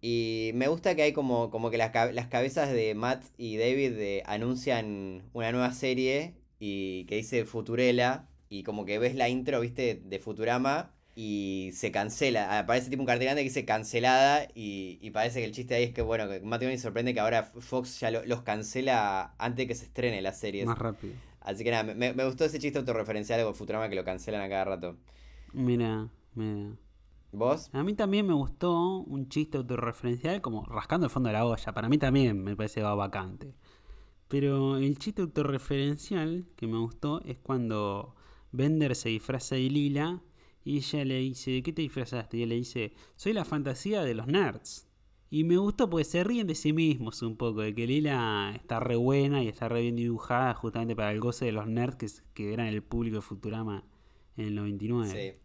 S2: Y me gusta que hay como, como que las, las cabezas de Matt y David de- anuncian una nueva serie y que dice Futurela. Y como que ves la intro, viste, de Futurama y se cancela. Aparece tipo un cartel grande que dice cancelada y, y parece que el chiste ahí es que, bueno, que Matt Groening sorprende que ahora Fox ya lo- los cancela antes que se estrene las series.
S1: Más rápido.
S2: Así que nada, me, me gustó ese chiste autorreferencial con Futurama que lo cancelan a cada rato.
S1: Mira, mira.
S2: ¿Vos?
S1: A mí también me gustó un chiste autorreferencial, como rascando el fondo de la olla. Para mí también me parece va vacante. Pero el chiste autorreferencial que me gustó es cuando Bender se disfraza de Lila y ella le dice, ¿de qué te disfrazaste? Y él le dice, soy la fantasía de los nerds. Y me gustó porque se ríen de sí mismos un poco, de que Lila está re buena y está re bien dibujada justamente para el goce de los nerds que, que eran el público de Futurama en el 99.
S2: Sí.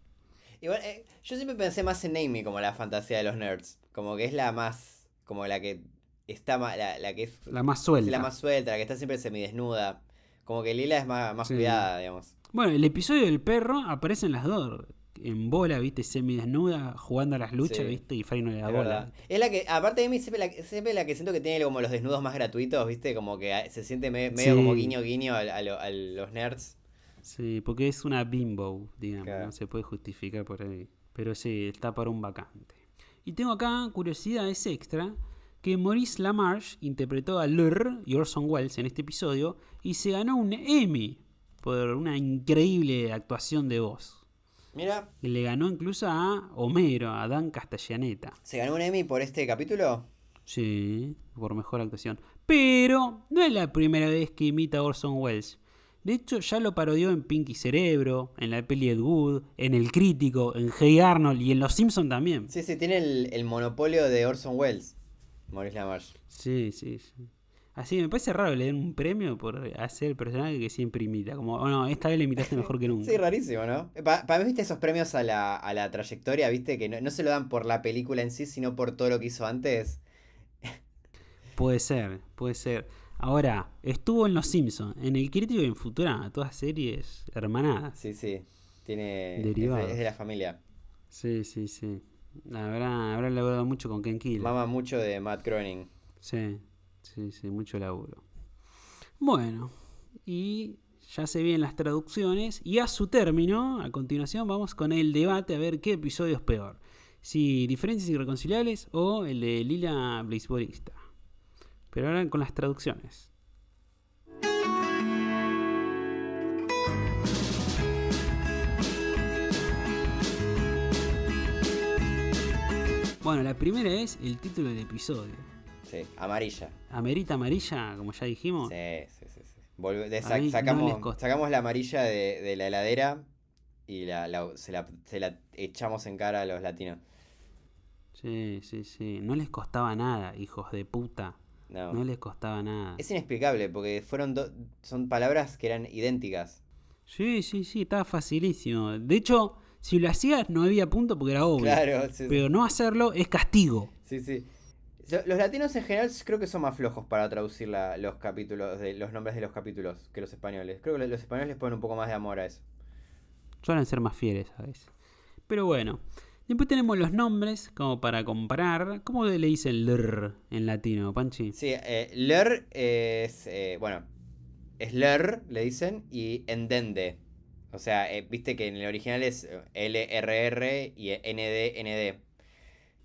S2: Igual, eh, yo siempre pensé más en Amy como la fantasía de los nerds. Como que es la más. Como la que está más. La, la que es.
S1: La más suelta.
S2: La más suelta, la que está siempre semidesnuda. Como que Lila es más, más
S1: Sí.
S2: cuidada, digamos.
S1: Bueno, el episodio del perro aparecen las dos. En bola, viste, semidesnuda, jugando a las luchas,
S2: Sí.
S1: viste, y Fry no le da
S2: Es
S1: bola.
S2: verdad. Es la que, aparte de mí, siempre la, siempre la que siento que tiene como los desnudos más gratuitos, ¿viste? Como que ah, se siente me- medio
S1: Sí.
S2: como guiño guiño a, a lo- a los nerds.
S1: Sí, porque es una bimbo, digamos,
S2: Claro.
S1: no se puede justificar por ahí. Pero sí, está para un vacante. Y tengo acá curiosidades extra que Maurice LaMarche interpretó a Lur y Orson Welles en este episodio y se ganó un Emmy por una increíble actuación de voz.
S2: Mira,
S1: Y le ganó incluso a Homero, a Dan Castellaneta.
S2: ¿se ganó un Emmy por este capítulo?
S1: Sí, por mejor actuación. Pero no es la primera vez que imita a Orson Welles. De hecho, ya lo parodió en Pinky Cerebro, en la peli Ed Wood, en El Crítico, en Hey Arnold y en Los Simpson también.
S2: Sí, sí, tiene el, el monopolio de Orson Welles. Maurice LaMarche.
S1: Sí, sí, sí. Así me parece raro le den un premio por hacer el personaje que siempre imita. Como, oh no, esta vez le imitaste mejor que nunca.
S2: Sí, rarísimo, ¿no? Para mí, viste esos premios a la, a la trayectoria, viste, que no, no se lo dan por la película en sí, sino por todo lo que hizo antes.
S1: Puede ser, puede ser. Ahora, estuvo en Los Simpson, en El Crítico y en Futurama, todas series hermanadas.
S2: Sí, sí. Tiene. Es
S1: Derivado.
S2: de, es de la familia.
S1: Sí, sí, sí. Habrá, habrá logrado mucho con Ken Kill.
S2: Mama mucho de Matt Groening.
S1: Sí, sí, sí, mucho laburo. Bueno, y ya se vienen las traducciones y a su término, a continuación vamos con el debate a ver qué episodio es peor. Si Diferencias Irreconciliables o el de Lila Beisbolista. Pero ahora con las traducciones. Bueno, la primera es el título del episodio.
S2: Sí, amarilla.
S1: Amerita amarilla, como ya dijimos.
S2: Sí, sí, sí. sí. Volve- de-
S1: no
S2: sacamos, la amarilla de, de la heladera y la, la- se, la, se la echamos en cara a los latinos.
S1: Sí, sí, sí. No les costaba nada, hijos de puta.
S2: No.
S1: No les costaba nada.
S2: Es inexplicable porque fueron do- son palabras que eran idénticas.
S1: Sí, sí, sí, estaba facilísimo. De hecho, si lo hacías no había punto porque era obvio.
S2: Claro, sí,
S1: Pero no hacerlo es castigo.
S2: sí, sí. Los latinos en general creo que son más flojos para traducir la- los capítulos, de, los nombres de los capítulos que los españoles. Creo que los españoles les ponen un poco más de amor a eso.
S1: Suelen ser más fieles a veces. Pero bueno. Después tenemos los nombres como para comparar. ¿Cómo le dicen lr en latino, Panchi?
S2: Sí, eh, ler es, eh, bueno, es ler, le dicen, y endende. O sea, eh, viste que en el original es eh, LRR y ND, ND.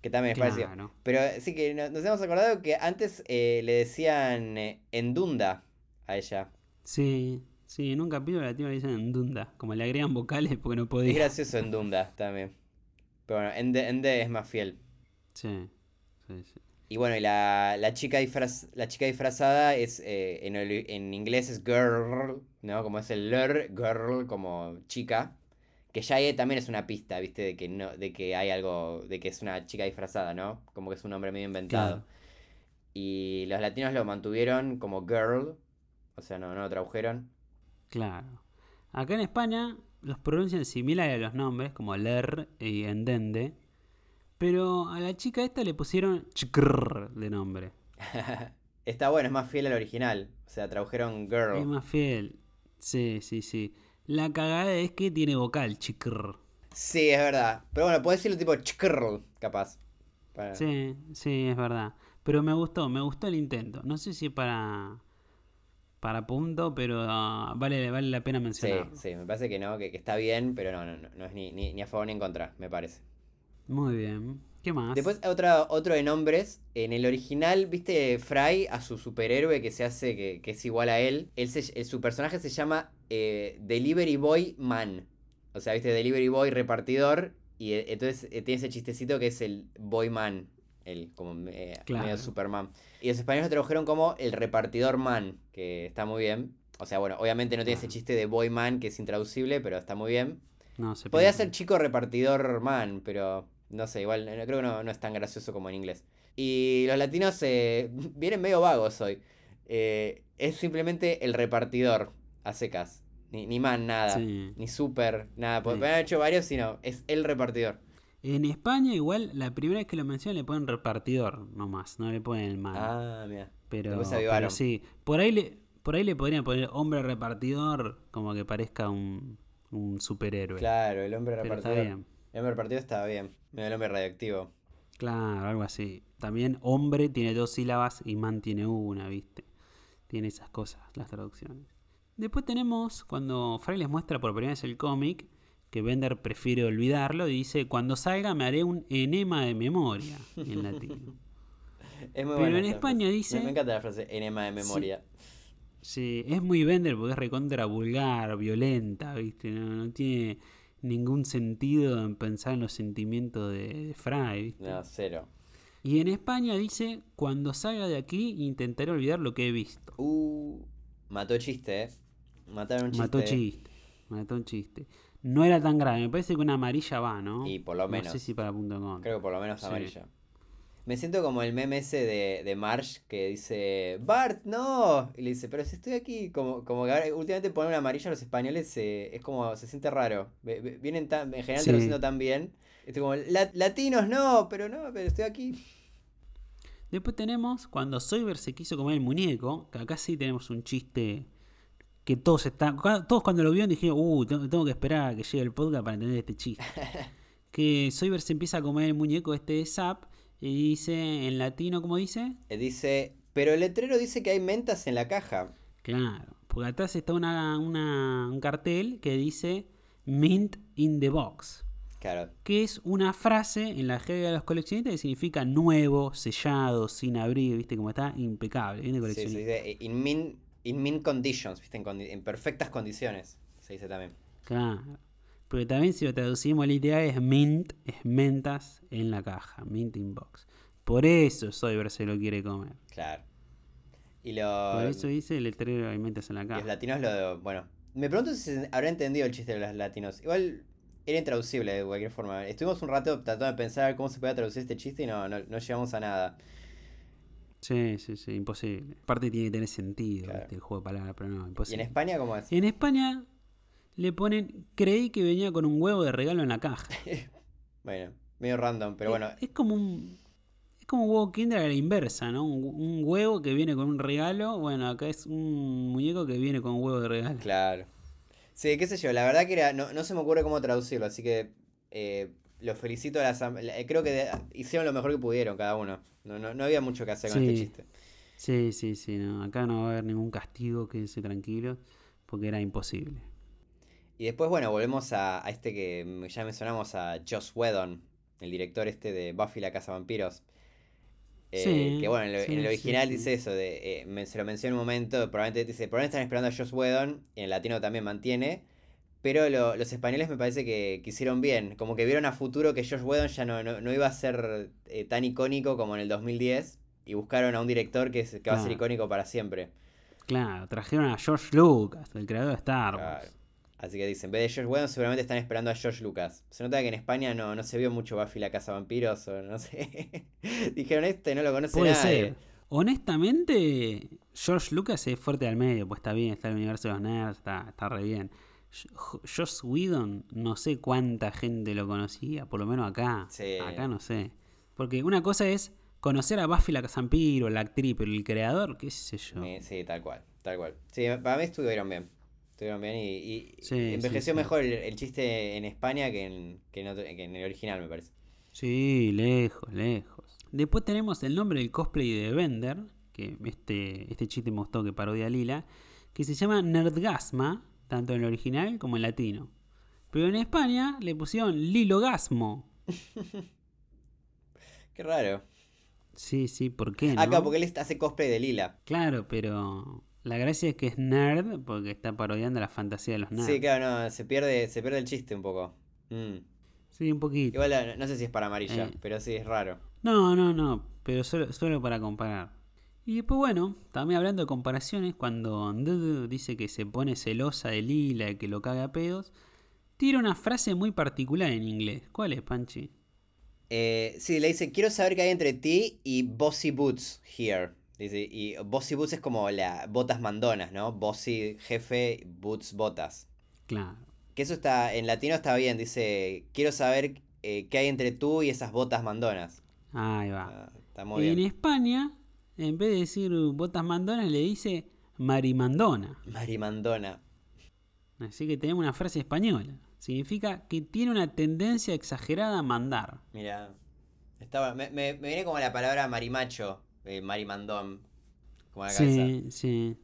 S2: Que también es parecido.
S1: Claro.
S2: Pero sí que no- nos hemos acordado que antes eh, le decían eh, endunda a ella.
S1: Sí, sí, en un capítulo latino le dicen endunda. Como le agregan vocales porque no
S2: Es
S1: podía.
S2: gracioso endunda también. Pero bueno, ende, ende es más fiel.
S1: Sí, sí, sí.
S2: Y bueno, y la, la chica, disfraz, la chica disfrazada es, eh, en, el- en inglés es girl, ¿no? Como es el ler, girl, como chica. Que ya ahí también es una pista, ¿viste? De que, no, de que hay algo, de que es una chica disfrazada, ¿no? Como que es un nombre medio inventado.
S1: Claro.
S2: Y los latinos lo mantuvieron como girl, o sea, no, no lo tradujeron.
S1: Claro. Acá en España los pronuncian similares a los nombres, como ler y endende. Pero a la chica esta le pusieron chkrr de nombre.
S2: Está bueno, es más fiel al original. O sea, tradujeron girl.
S1: Es más fiel. Sí, sí, sí. La cagada es que tiene vocal, chkrr.
S2: Sí, es verdad. Pero bueno, puedes decirlo tipo chkrl, capaz. Para-
S1: Sí, sí, es verdad. Pero me gustó, me gustó el intento. No sé si para para punto, pero ah, vale, vale la pena
S2: Sí,
S1: mencionarlo.
S2: sí, me parece que no, que, que está bien, pero no, no, no, no es ni, ni, ni a favor ni en contra, me parece.
S1: Muy bien. ¿Qué más?
S2: Después otra, otro de nombres, en el original, viste Fry a su superhéroe que se hace, que, que es igual a él, él se- su personaje se llama eh, Delivery Boy Man, o sea, viste, Delivery Boy repartidor, y eh, entonces eh, tiene ese chistecito que es el Boy Man, el como
S1: Claro.
S2: medio Superman. Y los españoles lo tradujeron como el repartidor man, que está muy bien. O sea, bueno, obviamente no tiene ese chiste de Boy Man que es intraducible, pero está muy bien.
S1: no, se
S2: Podría ser chico repartidor man, pero no sé, igual no- creo que no, no es tan gracioso como en inglés. Y los latinos eh, vienen medio vagos hoy. Eh, es simplemente el repartidor, a secas. Ni, ni man, nada.
S1: Sí.
S2: Ni super, nada. Porque
S1: Sí.
S2: han hecho varios, sino es el repartidor.
S1: En España igual la primera vez que lo mencionan le ponen repartidor nomás, no le ponen el man.
S2: Ah, mira.
S1: pero, pero sí, por ahí le por ahí le podrían poner hombre repartidor como que parezca un, un superhéroe.
S2: Claro, el hombre
S1: pero está
S2: repartidor.
S1: bien.
S2: El hombre repartidor estaba bien. Mira, el hombre radioactivo.
S1: Claro, algo así. También hombre tiene dos sílabas y man tiene una, ¿viste? Tiene esas cosas, las traducciones. Después tenemos cuando Fry les muestra por primera vez el cómic, que Bender prefiere olvidarlo y dice, cuando salga me haré un enema de memoria en latino.
S2: Es muy
S1: Pero en España
S2: frase.
S1: dice-
S2: Me, encanta la frase enema de memoria.
S1: Sí, es muy Bender porque es recontra vulgar, violenta, ¿viste? No, no tiene ningún sentido en pensar en los sentimientos de, de Fry, ¿viste?
S2: No, cero.
S1: Y en España dice, cuando salga de aquí intentaré olvidar lo que he visto.
S2: Uh, mató chiste, eh. Mataron un chiste.
S1: Mató chiste, mató un chiste. No era tan grave, me parece que una amarilla va, ¿no?
S2: Y por lo menos.
S1: No sé si para punto contra.
S2: Creo que por lo menos
S1: Sí.
S2: amarilla. Me siento como el meme ese de, de Marsh que dice, Bart, no. Y le dice, pero si estoy aquí, como, como que ahora, últimamente poner una amarilla a los españoles eh, es como, se siente raro. Vienen tan, en general
S1: Sí.
S2: traduciendo tan bien. Estoy como, "La- latinos no, pero no, pero estoy aquí.
S1: Después tenemos cuando Soyber se quiso comer el muñeco, que acá sí tenemos un chiste que todos están, todos cuando lo vieron dijeron, uh, tengo, que esperar a que llegue el podcast para entender este chiste. que Soyber se empieza a comer el muñeco este de Zap y dice en latino, ¿cómo dice?
S2: Eh, dice, pero el letrero dice que hay mentas en la caja.
S1: Claro, porque atrás está una, una- un cartel que dice Mint in the Box.
S2: Claro.
S1: que es una frase en la jerga de los coleccionistas que significa nuevo, sellado, sin abrir, viste cómo está, impecable, viene
S2: Sí, se
S1: coleccionista.
S2: dice eh, in mint, in conditions, ¿viste? En, condi- en perfectas condiciones. Se dice también.
S1: Claro. Pero también si lo traducimos literal es mint, es mentas en la caja, mint in box. Por eso Soyber se lo quiere comer.
S2: Claro. Y lo,
S1: Por eso dice el letrero hay mentas en la
S2: y los
S1: caja.
S2: latinos lo, bueno, Me pregunto si habrá entendido el chiste de los latinos. Igual era intraducible de cualquier forma. Estuvimos un rato tratando de pensar cómo se podía traducir este chiste y no, no, no llegamos a nada.
S1: Sí, sí, sí, imposible. Aparte tiene que tener sentido el juego de palabras, pero no,
S2: ¿Y en
S1: imposible.
S2: España cómo es?
S1: En España le ponen, creí que venía con un huevo de regalo en la caja.
S2: Bueno, medio random, pero bueno.
S1: Es como un. Es como un huevo Kinder a la inversa, ¿no? Un, un huevo que viene con un regalo. Bueno, acá es un muñeco que viene con un huevo de regalo.
S2: Claro. Sí, qué sé yo, la verdad que era, no, no se me ocurre cómo traducirlo, así que eh, los felicito a las... la- Creo que de- hicieron lo mejor que pudieron cada uno. No, no, no había mucho que hacer con este chiste.
S1: Sí, sí, sí. No. Acá no va a haber ningún castigo, quédense tranquilos. Porque era imposible.
S2: Y después, bueno, volvemos a, a este que mm, ya mencionamos, a Joss Whedon, el director este de Buffy la Casa Vampiros. Eh,
S1: Sí,
S2: que bueno, en, lo-
S1: sí,
S2: en el original
S1: sí.
S2: dice eso, de, eh, me- se lo menciona en un momento, probablemente dice, probablemente están esperando a Joss Whedon, y en latino también mantiene, pero lo- los españoles me parece que, que hicieron bien, como que vieron a futuro que Joss Whedon ya no, no, no iba a ser eh, tan icónico como en el 2010, y buscaron a un director que, es- que va a ser icónico para siempre.
S1: Claro, trajeron a George Lucas, el creador de Star Wars.
S2: Claro. Así que dicen, en vez de George Whedon seguramente están esperando a George Lucas. Se nota que en España no, no se vio mucho Buffy la Casa Vampiros o no sé. Dijeron este, no lo conoce
S1: Puede
S2: nadie.
S1: ser. Honestamente, George Lucas es fuerte al medio, pues está bien, está en el universo de los nerds, está, está re bien. Joss Whedon, no sé cuánta gente lo conocía, por lo menos acá.
S2: Sí.
S1: Acá no sé. Porque una cosa es conocer a Buffy la Casampiro, la actriz, pero el creador, qué sé yo.
S2: Sí, sí, tal cual, tal cual. Sí, para mí estuvieron bien. Estuvieron bien y, y
S1: Sí,
S2: envejeció
S1: sí,
S2: mejor el, el chiste en España que en, que en otro- que en el original, me parece.
S1: Sí, lejos, lejos. Después tenemos el nombre del cosplay de Bender, que este, este chiste me gustó que parodia a Lila, que se llama Nerdgasma, tanto en el original como en latino. Pero en España le pusieron Lilogasmo.
S2: Qué raro.
S1: Sí, sí, ¿por qué? No?
S2: Acá, porque él hace cosplay de Lila.
S1: Claro, pero la gracia es que es nerd porque está parodiando la fantasía de los nerds.
S2: Sí, claro, no, se pierde, se pierde el chiste un poco. Mm.
S1: Sí, un poquito.
S2: Igual no, sé si es para amarilla,
S1: Eh.
S2: pero sí, es raro.
S1: No, no, no, pero solo, solo para comparar. Y después, bueno, también hablando de comparaciones, cuando Dudu dice que se pone celosa de Lila y que lo caga a pedos, tira una frase muy particular en inglés. ¿Cuál es, Panchi?
S2: Eh, sí, le dice, quiero saber qué hay entre ti y Bossy Boots here. Dice, y Bossy Boots es como la botas mandonas, ¿no? Bossy jefe, Boots botas.
S1: Claro.
S2: Que eso está, en latino está bien, dice, quiero saber eh, qué hay entre tú y esas botas mandonas.
S1: Ahí va.
S2: Ah, está muy
S1: en
S2: bien.
S1: España, en vez de decir botas mandonas, le dice marimandona.
S2: Marimandona.
S1: Así que tenemos una frase española. Significa que tiene una tendencia exagerada a mandar.
S2: Mira, estaba, me, me, me viene como la palabra marimacho, eh, marimandón. Como a la cabeza.
S1: Sí, sí.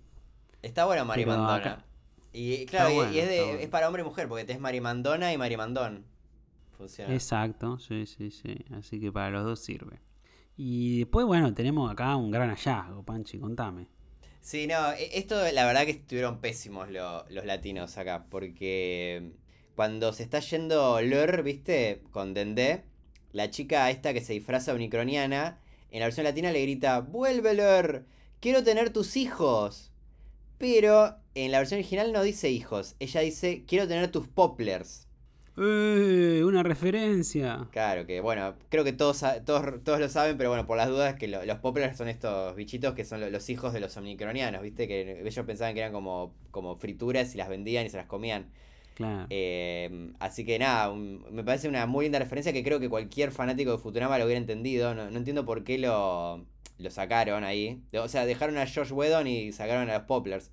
S2: Está
S1: Pero
S2: marimandona.
S1: acá-
S2: Y claro, y-
S1: bueno,
S2: y es, de-
S1: bueno.
S2: es para hombre y mujer, porque tenés marimandona y marimandón. Funciona.
S1: Exacto, sí, sí, sí. Así que para los dos sirve. Y después, bueno, tenemos acá un gran hallazgo, Panchi, contame.
S2: Sí, no, e- esto la verdad que estuvieron pésimos lo- los latinos acá, porque cuando se está yendo Lur, ¿viste? Con Dendé, la chica esta que se disfraza unicroniana, en la versión latina le grita, ¡Vuelve Lur! ¡Quiero tener tus hijos! Pero en la versión original no dice hijos, ella dice, quiero tener tus poplars.
S1: ¡Eh! Una referencia.
S2: Claro, que bueno, creo que todos, todos, todos lo saben, pero bueno, por las dudas, que lo- los poplars son estos bichitos que son lo- los hijos de los omnicronianos, ¿viste? Que ellos pensaban que eran como, como frituras y las vendían y se las comían.
S1: Claro.
S2: Eh, así que nada, un- me parece una muy linda referencia que creo que cualquier fanático de Futurama lo hubiera entendido. No, no entiendo por qué lo, lo sacaron ahí. O sea, dejaron a Josh Whedon y sacaron a los poplars.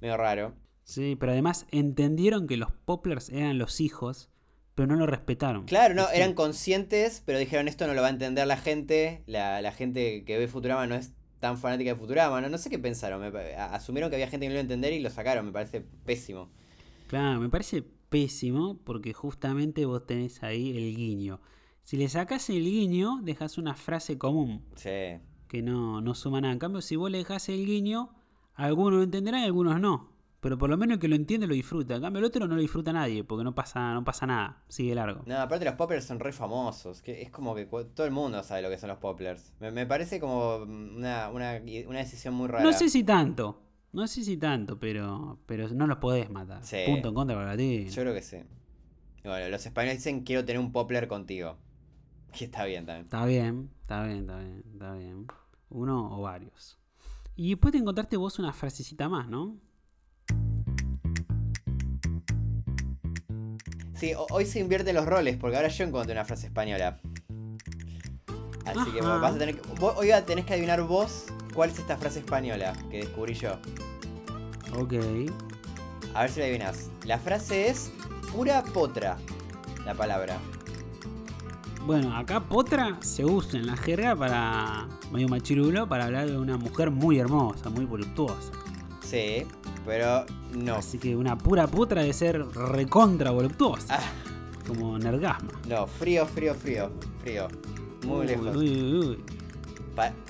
S2: Medio raro.
S1: Sí, pero además entendieron que los poplars eran los hijos, pero no lo respetaron.
S2: Claro, no, eran conscientes, pero dijeron esto no lo va a entender la gente. La, la gente que ve Futurama no es tan fanática de Futurama. No, no sé qué pensaron. me asumieron que había gente que no lo iba a entender y lo sacaron. Me parece pésimo.
S1: Claro, me parece pésimo porque justamente vos tenés ahí el guiño. Si le sacás el guiño, dejas una frase común
S2: Sí.
S1: que no, no suma nada. En cambio, si vos le dejás el guiño, algunos lo entenderán y algunos no. Pero por lo menos el que lo entiende lo disfruta. En cambio, el otro no lo disfruta nadie porque no pasa, no pasa nada. Sigue largo.
S2: No, aparte los poplars son re famosos. Que es como que todo el mundo sabe lo que son los poplars. Me, me parece como una, una, una decisión muy rara.
S1: No sé si tanto. No sé si tanto, pero, pero no los podés matar.
S2: Sí.
S1: Punto en contra para ti.
S2: Yo creo que sí. Bueno, los españoles dicen quiero tener un poplar contigo. Que está bien también.
S1: Está bien, está bien, está bien, está bien. Uno o varios. Y después te encontraste vos una frasecita más, ¿no?
S2: Sí, ho- hoy se invierten los roles, porque ahora yo encontré una frase española. Así que
S1: Ajá.
S2: vas a tener que. vos- Hoy tenés que adivinar vos cuál es esta frase española que descubrí yo.
S1: Ok.
S2: A ver si la adivinas. La frase es pura potra. La palabra.
S1: Bueno, acá potra se usa en la jerga para medio machirulo para hablar de una mujer muy hermosa, muy voluptuosa.
S2: Sí, pero no.
S1: Así que una pura potra debe ser recontra voluptuosa,
S2: Ah,
S1: como Nergasma.
S2: no, frío, frío, frío. Frío. Muy
S1: Uy,
S2: lejos.
S1: uy, uy,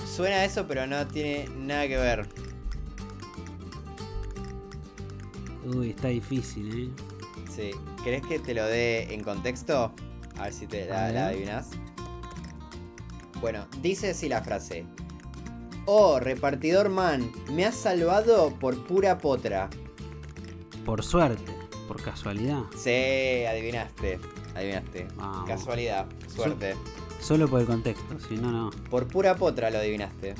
S2: suena a eso, pero no tiene nada que ver.
S1: Uy, está difícil, ¿eh?
S2: Sí. ¿Querés que te lo dé en contexto? A ver si te la, la adivinas. Bueno, dice así la frase. Oh, repartidor man, me has salvado por pura potra.
S1: Por suerte, por casualidad.
S2: Sí, adivinaste. Adivinaste.
S1: Vamos.
S2: Casualidad, suerte.
S1: Solo por el contexto, si no, no.
S2: Por pura potra lo adivinaste.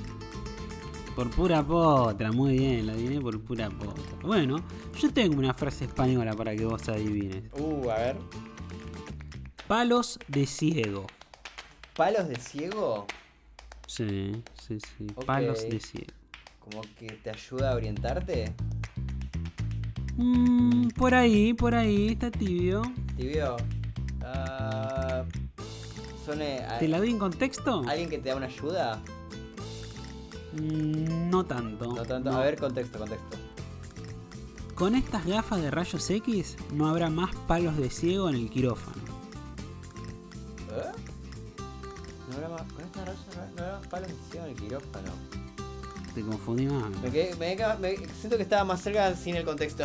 S1: Por pura potra, muy bien, la adiviné por pura potra. Bueno, yo tengo una frase española para que vos adivines.
S2: Uh, a ver.
S1: Palos de ciego.
S2: ¿Palos de ciego?
S1: Sí, sí, sí. Palos de ciego.
S2: Como que te ayuda a orientarte.
S1: Mm, por ahí, por ahí, está tibio.
S2: Tibio. A-
S1: ¿Te la doy en contexto?
S2: ¿Alguien que te da una ayuda?
S1: Mm, no tanto.
S2: No tanto.
S1: no.
S2: A ver, contexto, contexto.
S1: Con estas gafas de rayos X no habrá más palos de ciego en el quirófano.
S2: ¿Eh? No habrá más. Con esta raya no habrá más palos de ciego en el quirófano.
S1: Te confundí más.
S2: Me quedé- me quedé- me- siento que estaba más cerca sin el contexto.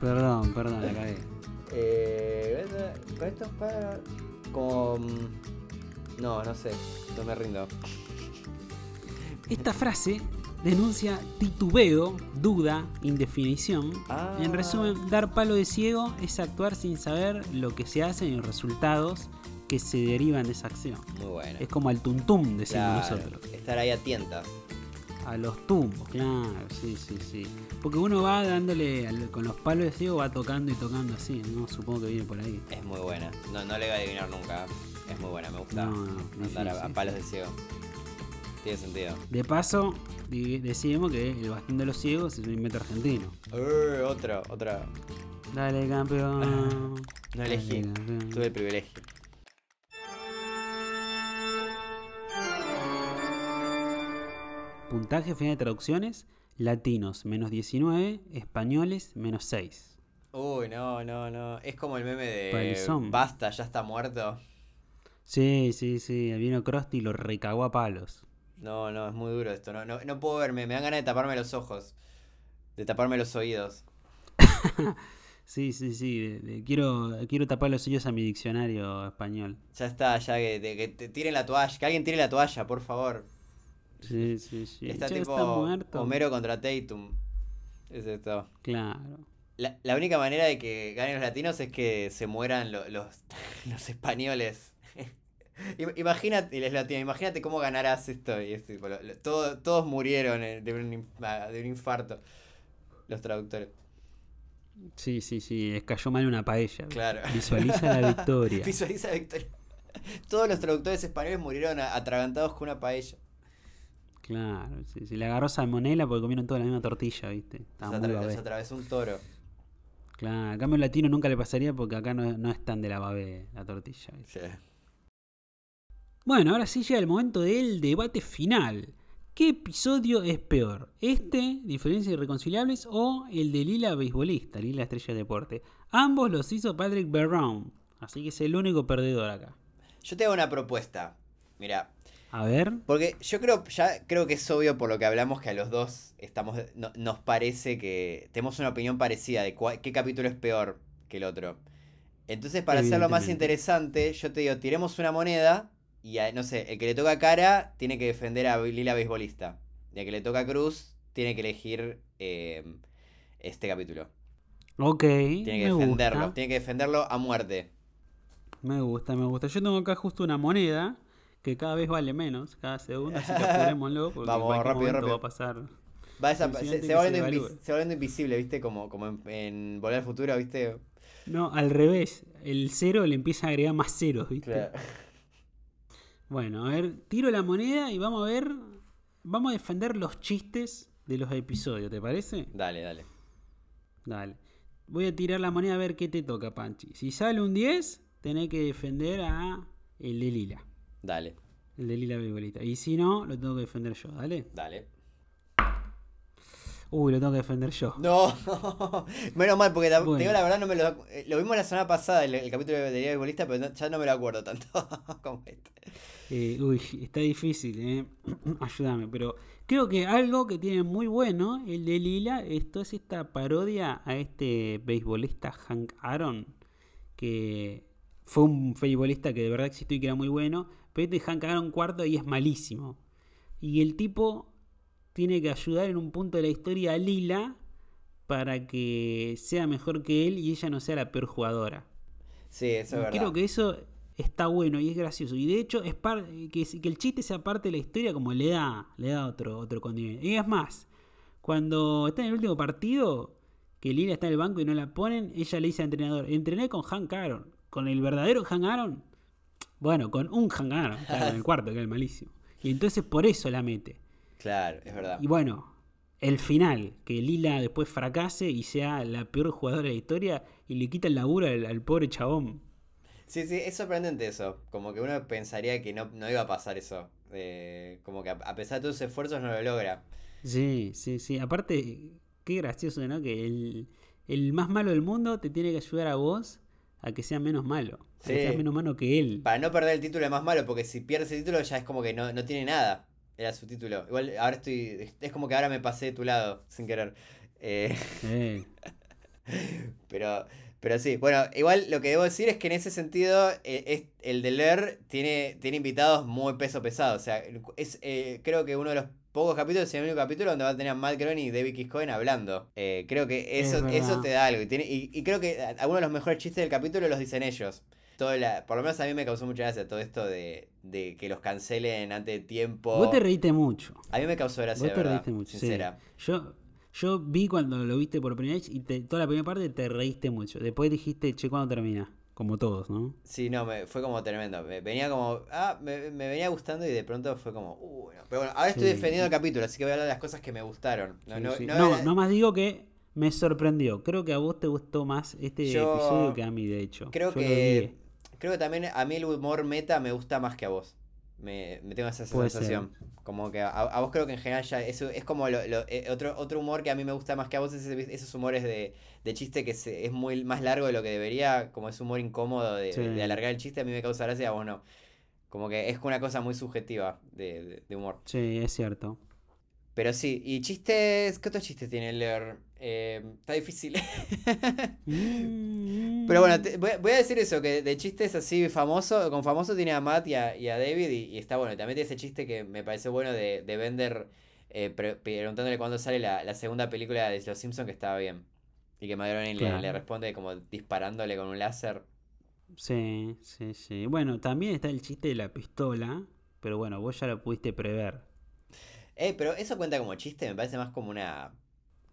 S1: Perdón, perdón, la cagué.
S2: Eh, con estos palos. Como. mm, No, no sé. No me rindo.
S1: Esta frase denuncia titubeo, duda, indefinición.
S2: Ah.
S1: En resumen, dar palo de ciego es actuar sin saber lo que se hace y los resultados que se derivan de esa acción.
S2: Muy bueno.
S1: Es como al tuntum, decimos
S2: Claro,
S1: nosotros.
S2: Estar ahí a tientas.
S1: A los tumbos, claro, sí, sí, sí. Porque uno va dándole, al- con los palos de ciego, va tocando y tocando así, ¿no? Supongo que viene por ahí.
S2: Es muy buena. No, no le voy a adivinar nunca. Es muy buena, me gusta.
S1: No, no,
S2: andar a, a
S1: difícil.
S2: palos de ciego. Tiene sentido.
S1: De paso, decimos que el bastón de los ciegos es un invento argentino.
S2: Uh, otro, otra.
S1: Dale, campeón.
S2: No
S1: Dale,
S2: elegí.
S1: campeón.
S2: Tuve el privilegio.
S1: Puntaje final de traducciones: latinos menos 19, españoles menos 6.
S2: Uy, no, no, no. Es como el meme de.
S1: Palizón.
S2: Basta, ya está muerto.
S1: Sí, sí, sí. Vino Krusty y lo recagó a palos.
S2: No, no, es muy duro esto. No, no, no puedo verme. Me dan ganas de taparme los ojos. De taparme los oídos.
S1: Sí, sí, sí. de- de- quiero, quiero tapar los sellos a mi diccionario español.
S2: Ya está, ya que, te tiren la toalla. Que alguien tire la toalla, por favor.
S1: Sí, sí, sí.
S2: está
S1: Ya
S2: tipo
S1: está muerto.
S2: Homero contra Tatum. Es esto.
S1: Claro.
S2: La, la única manera de que ganen los latinos es que se mueran lo- los, los españoles. Im- Imagínate, imagínate cómo ganarás esto. Y es tipo, lo- lo- todo- todos murieron eh, de un, in- ah, de un infarto. Los traductores.
S1: Sí, sí, sí. Les cayó mal una paella.
S2: Claro.
S1: Visualiza la victoria.
S2: Visualiza la victoria. Todos los traductores españoles murieron atragantados con una paella.
S1: Claro, sí, sí. Le agarró salmonela porque comieron toda la misma tortilla, ¿viste? Estaba muy
S2: atravesó un toro.
S1: Claro, a cambio latino nunca le pasaría porque acá no, no es tan de la babé la tortilla. ¿viste?
S2: Sí.
S1: Bueno, ahora sí llega el momento del debate final. ¿Qué episodio es peor? ¿Este, Diferencias Irreconciliables, o el de Lila Beisbolista, Lila Estrella de Deporte? Ambos los hizo Patrick Brown, así que es el único perdedor acá.
S2: Yo te hago una propuesta. Mira,
S1: A ver,
S2: Porque yo creo, ya creo que es obvio por lo que hablamos que a los dos estamos, no- nos parece que tenemos una opinión parecida de cuál- qué capítulo es peor que el otro. Entonces, para hacerlo más interesante, yo te digo, tiremos una moneda y a- no sé, el que le toca cara tiene que defender a Lila Beisbolista. Y al que le toca Cruz tiene que elegir eh, este capítulo.
S1: Ok,
S2: Tiene que
S1: me
S2: defenderlo.
S1: gusta.
S2: Tiene que defenderlo a muerte.
S1: Me gusta, me gusta. Yo tengo acá justo una moneda que cada vez vale menos, cada segundo, así que apurémoslo porque
S2: Vamos,
S1: en
S2: rápido, rápido.
S1: va a pasar.
S2: Va se, se va
S1: se
S2: se va volviendo invisible, ¿viste? Como, como en, en Volver al Futuro, ¿viste?
S1: No, al revés. El cero le empieza a agregar más ceros, ¿viste?
S2: Claro.
S1: Bueno, a ver, tiro la moneda y vamos a ver. Vamos a defender los chistes de los episodios, ¿te parece?
S2: Dale, dale.
S1: Dale. Voy a tirar la moneda a ver qué te toca, Panchi. Si sale un 10, tenés que defender a el de Lila.
S2: Dale,
S1: El de Lila Beisbolista. Y si no, lo tengo que defender yo, ¿dale?
S2: dale.
S1: Uy, lo tengo que defender yo.
S2: No, menos mal, porque la, te
S1: Bueno.
S2: digo la verdad, no me lo, eh, lo vimos la semana pasada, el, el capítulo de Día Bolista, pero no- ya no me lo acuerdo tanto como este.
S1: Eh, uy, está difícil, ¿eh? Ayúdame, pero creo que algo que tiene muy bueno el de Lila, esto es esta parodia a este beisbolista Hank Aaron, que fue un beisbolista que de verdad existió y que era muy bueno, pero este Hank Aaron cuarto y es malísimo. Y el tipo tiene que ayudar en un punto de la historia a Lila para que sea mejor que él y ella no sea la peor jugadora.
S2: Sí, eso es verdad.
S1: Creo que eso está bueno y es gracioso. Y de hecho, es par- que, que el chiste sea parte de la historia como le da, le da otro, otro condimento. Y es más, cuando está en el último partido, que Lila está en el banco y no la ponen, ella le dice al entrenador, entrené con Hank Aaron. ¿Con el verdadero Hank Aaron? Bueno, con un Hank Aaron, claro, en el cuarto, que era el malísimo. Y entonces por eso la mete.
S2: Claro, es verdad.
S1: Y bueno, el final, que Lila después fracase y sea la peor jugadora de la historia y le quita el laburo al, al pobre chabón.
S2: Sí, sí, es sorprendente eso. Como que uno pensaría que no, no iba a pasar eso. Eh, como que a, a pesar de todos sus esfuerzos no lo logra.
S1: Sí, sí, sí. Aparte, qué gracioso, ¿no? Que el, el más malo del mundo te tiene que ayudar a vos a que sea menos malo. A que seas menos malo que él.
S2: Para no perder el título es más malo, porque si pierdes el título ya es como que no, no tiene nada. Era su título. Igual ahora estoy. Es como que ahora me pasé de tu lado, sin querer. Eh, pero, pero sí, bueno, igual lo que debo decir es que en ese sentido, eh, es, el de Leer tiene, tiene invitados muy peso pesado. O sea, es eh, creo que uno de los pocos capítulos, el único capítulo donde va a tener a Matt Groening y David Kiscoen hablando. Eh, creo que
S1: Es
S2: eso, eso te da algo. Y, tiene, y, y creo que algunos de los mejores chistes del capítulo los dicen ellos. Todo la, por lo menos a mí me causó mucha gracia todo esto de, de que los cancelen antes de tiempo.
S1: Vos te reíste mucho.
S2: A mí me causó gracia,
S1: Vos te
S2: verdad,
S1: reíste mucho. sí.
S2: Sincera.
S1: Yo, yo vi cuando lo viste por primera vez y te- toda la primera parte te reíste mucho. Después dijiste, che, ¿cuándo termina? Como todos, ¿no?
S2: Sí, no, me, fue como tremendo. Me, venía como. Ah, me, me venía gustando y de pronto fue como. Uh, bueno. Pero bueno, ahora estoy
S1: Sí.
S2: defendiendo el capítulo, así que voy a hablar de las cosas que me gustaron. No,
S1: Sí,
S2: no,
S1: sí.
S2: no
S1: No,
S2: era-
S1: no más digo que me sorprendió. Creo que a vos te gustó más este
S2: Yo
S1: episodio que a mí, de hecho.
S2: creo
S1: Yo
S2: que. Creo que también a mí el humor meta me gusta más que a vos. Me, me tengo esa sensación. Como que a, a vos creo que en general ya eso es como lo, lo- eh, otro, otro humor que a mí me gusta más que a vos, es esos humores de, de chiste que se- es muy más largo de lo que debería, como es humor incómodo de,
S1: Sí.
S2: de alargar el chiste, a mí me causa gracia, a vos no. Como que es una cosa muy subjetiva de, humor.
S1: Sí, es cierto.
S2: Pero sí, y chistes, ¿qué otros chistes tiene leer? Eh, está difícil. Pero bueno, te- voy, voy a decir eso, que de chistes así famoso, con famoso tiene a Matt y a, y a David y, y está bueno. Y también tiene ese chiste que me parece bueno de, de Bender eh, pre- preguntándole cuándo sale la, la segunda película de Los Simpsons que estaba bien. Y que Groening le- le, responde como disparándole con un láser.
S1: Sí, sí, sí. Bueno, también está el chiste de la pistola, pero bueno, vos ya lo pudiste prever.
S2: Eh, pero eso cuenta como chiste, me parece más como una...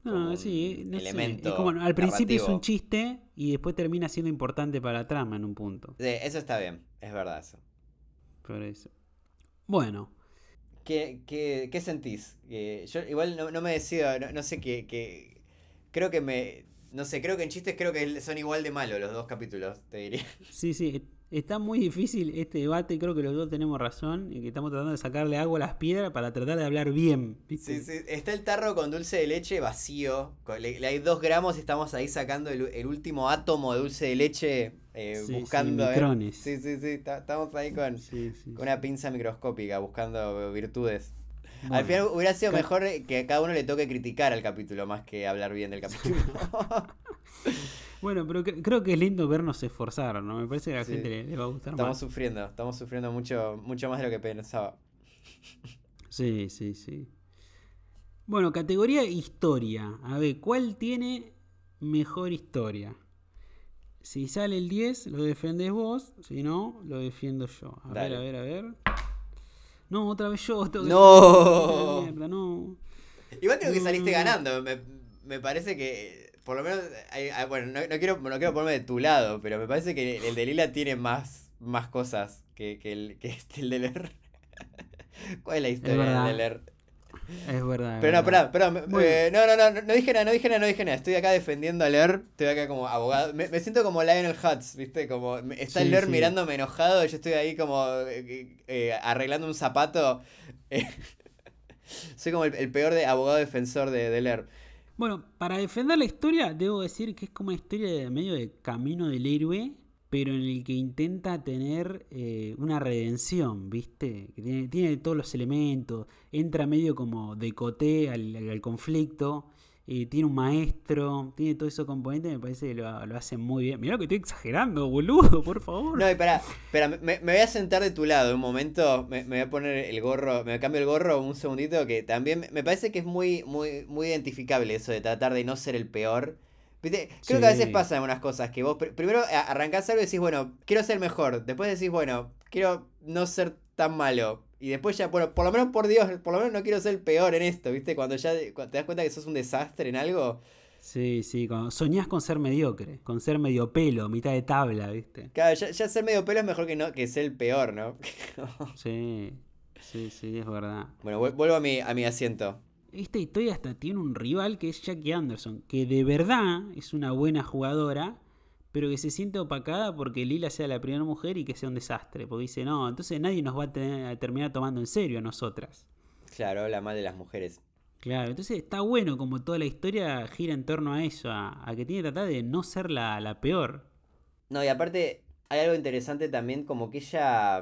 S1: No, sí, no sé.
S2: elemento
S1: Es como, al principio es un chiste y después termina siendo importante para la trama en un punto.
S2: Sí, eso está bien, es verdad eso.
S1: Por eso. Bueno,
S2: ¿Qué, qué, qué sentís? Eh, yo igual no, no me decido, no, no sé qué, qué- Creo que me... No sé, creo que en chistes creo que son igual de malos los dos capítulos, te diría.
S1: sí, sí. Está muy difícil este debate, creo que los dos tenemos razón y que estamos tratando de sacarle agua a las piedras para tratar de hablar bien. ¿viste?
S2: Sí, sí, está el tarro con dulce de leche vacío. Le, le hay dos gramos y estamos ahí sacando el, el último átomo de dulce de leche eh,
S1: Sí,
S2: buscando.
S1: micrones.
S2: Sí, sí, sí. ta- Estamos ahí con,
S1: Sí, sí,
S2: con una pinza microscópica buscando virtudes. Al final hubiera sido mejor que a cada uno le toque criticar al capítulo más que hablar bien del capítulo.
S1: Bueno, pero cre- creo que es lindo vernos esforzar, ¿no? Me parece que a la
S2: Sí.
S1: gente le, le va a gustar
S2: estamos
S1: más.
S2: sufriendo, estamos sufriendo mucho, mucho más de lo que pensaba.
S1: Sí, sí, sí. Bueno, categoría historia. A ver, ¿cuál tiene mejor historia? Si sale el 10, lo defendés vos. Si no, lo defiendo yo. A
S2: Dale.
S1: ver, a ver, a ver. No, otra vez yo. tengo que-
S2: No.
S1: Mierda, no.
S2: Igual creo que saliste ganando. Me, me parece que. Por lo menos. hay- bueno, no, no quiero, no quiero ponerme de tu lado, pero me parece que el de Lila tiene más, más cosas que, que el, que este, el de Ler. ¿Cuál es la historia del de Ler?
S1: Es verdad.
S2: Pero no,
S1: verdad.
S2: eh, no, no, no, no, dije nada, no dije nada, no dije nada. Estoy acá defendiendo a Ler. Estoy acá como abogado. Me, me siento como Lionel Hutz, ¿viste? Como está
S1: Sí,
S2: Ler
S1: sí.
S2: mirándome enojado yo estoy ahí como eh, eh, arreglando un zapato. Soy como el, el peor de abogado defensor de, de Ler.
S1: Bueno, para defender la historia, debo decir que es como una historia de medio de camino del héroe, pero en el que intenta tener eh, una redención, ¿viste? Tiene, todos los elementos, entra medio como de coté al, conflicto, eh, tiene un maestro, tiene todos esos componentes, me parece que lo, lo hacen muy bien. Mirá que estoy exagerando, boludo, por favor.
S2: No, y espera, me, voy a sentar de tu lado un momento, me, me voy a poner el gorro, me cambio el gorro un segundito, que también me parece que es muy, muy, muy identificable eso de tratar de no ser el peor. ¿Viste? Creo que a veces pasan unas cosas que vos pr- primero arrancás algo y decís, bueno, quiero ser mejor, después decís, bueno, quiero no ser tan malo. Y después ya, bueno, por lo menos por Dios, por lo menos no quiero ser el peor en esto, ¿viste? Cuando ya cuando te das cuenta que sos un desastre en algo,
S1: Sí, sí, cuando soñás con ser mediocre, con ser medio pelo, mitad de tabla, ¿viste?
S2: claro, ya, ya ser medio pelo es mejor que no que ser el peor, ¿no?
S1: Sí, sí, sí, es verdad.
S2: bueno, vuel- vuelvo a mi, a mi asiento.
S1: Esta historia hasta tiene un rival que es Jackie Anderson, que de verdad es una buena jugadora, pero que se siente opacada porque Lila sea la primera mujer y que sea un desastre. Porque dice, no, entonces nadie nos va a, tener- a terminar tomando en serio a nosotras.
S2: Claro, habla mal de las mujeres.
S1: Claro, entonces está bueno como toda la historia gira en torno a eso, a, a que tiene que tratar de no ser la, la peor.
S2: No, y aparte hay algo interesante también, como que ella,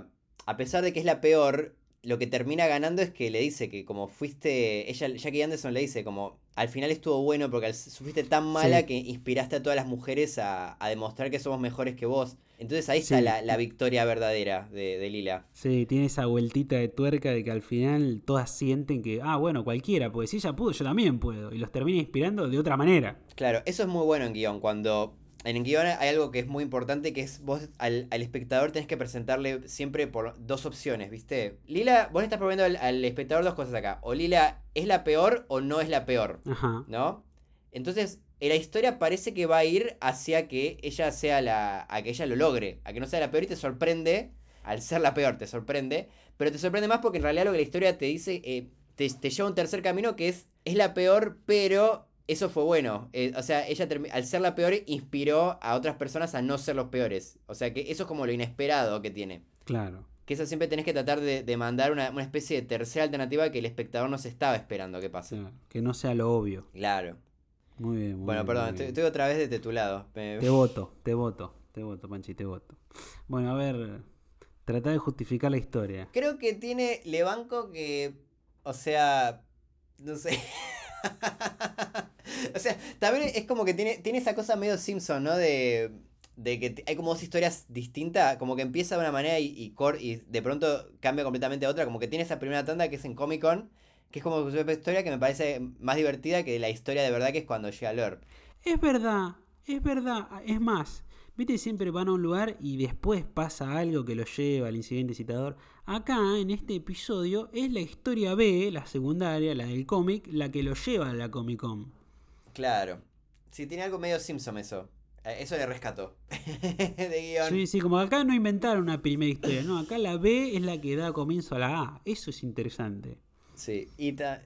S2: a pesar de que es la peor, lo que termina ganando es que le dice que como fuiste, ella, Jackie Anderson le dice como, al final estuvo bueno porque fuiste tan mala
S1: Sí.
S2: que inspiraste a todas las mujeres a, a demostrar que somos mejores que vos. Entonces ahí está la, la victoria verdadera de, de Lila.
S1: Sí, tiene esa vueltita de tuerca de que al final todas sienten que, ah, bueno, cualquiera, porque si ella pudo, yo también puedo. Y los termina inspirando de otra manera.
S2: Claro, eso es muy bueno en guion, cuando en el guion hay algo que es muy importante, que es vos al, al espectador tenés que presentarle siempre por dos opciones, ¿viste? Lila, vos le estás proponiendo al, al espectador dos cosas acá. O Lila es la peor o no es la peor,
S1: Ajá.
S2: ¿no? Entonces, en la historia parece que va a ir hacia que ella sea la... a que ella lo logre, a que no sea la peor y te sorprende, al ser la peor te sorprende, pero te sorprende más porque en realidad lo que la historia te dice, eh, te, te lleva a un tercer camino que es, es la peor, pero eso fue bueno. Eh, o sea, ella al ser la peor inspiró a otras personas a no ser los peores. O sea, que eso es como lo inesperado que tiene.
S1: Claro.
S2: Que eso siempre tenés que tratar de, de mandar una, una especie de tercera alternativa que el espectador no se estaba esperando que pase.
S1: Claro, Que no sea lo obvio.
S2: Claro.
S1: Muy bien. muy
S2: Bueno,
S1: bien,
S2: perdón,
S1: muy
S2: estoy,
S1: bien.
S2: estoy otra vez de tu lado.
S1: Te voto, te voto, te voto, Panchi, te voto. Bueno, a ver, trata de justificar la historia.
S2: Creo que tiene, le banco que, o sea, no sé. o sea, también es como que tiene, tiene esa cosa medio Simpson, ¿no? De, de que hay como dos historias distintas, como que empieza de una manera y, y, cor- y de pronto cambia completamente a otra, como que tiene esa primera tanda que es en Comic Con, que es como su historia que me parece más divertida que la historia de verdad que es cuando llega Lore.
S1: Es verdad, es verdad. Es más, viste, siempre van a un lugar y después pasa algo que lo lleva al incidente citador. Acá, en este episodio, es la historia B, la secundaria, la del cómic, la que lo lleva a la Comic Con.
S2: Claro. Sí, tiene algo medio Simpson eso. Eh, Eso le rescató. de guion.
S1: Sí, sí, como acá no inventaron una primera historia, no, acá la B es la que da comienzo a la A. Eso es interesante.
S2: Sí, y ta-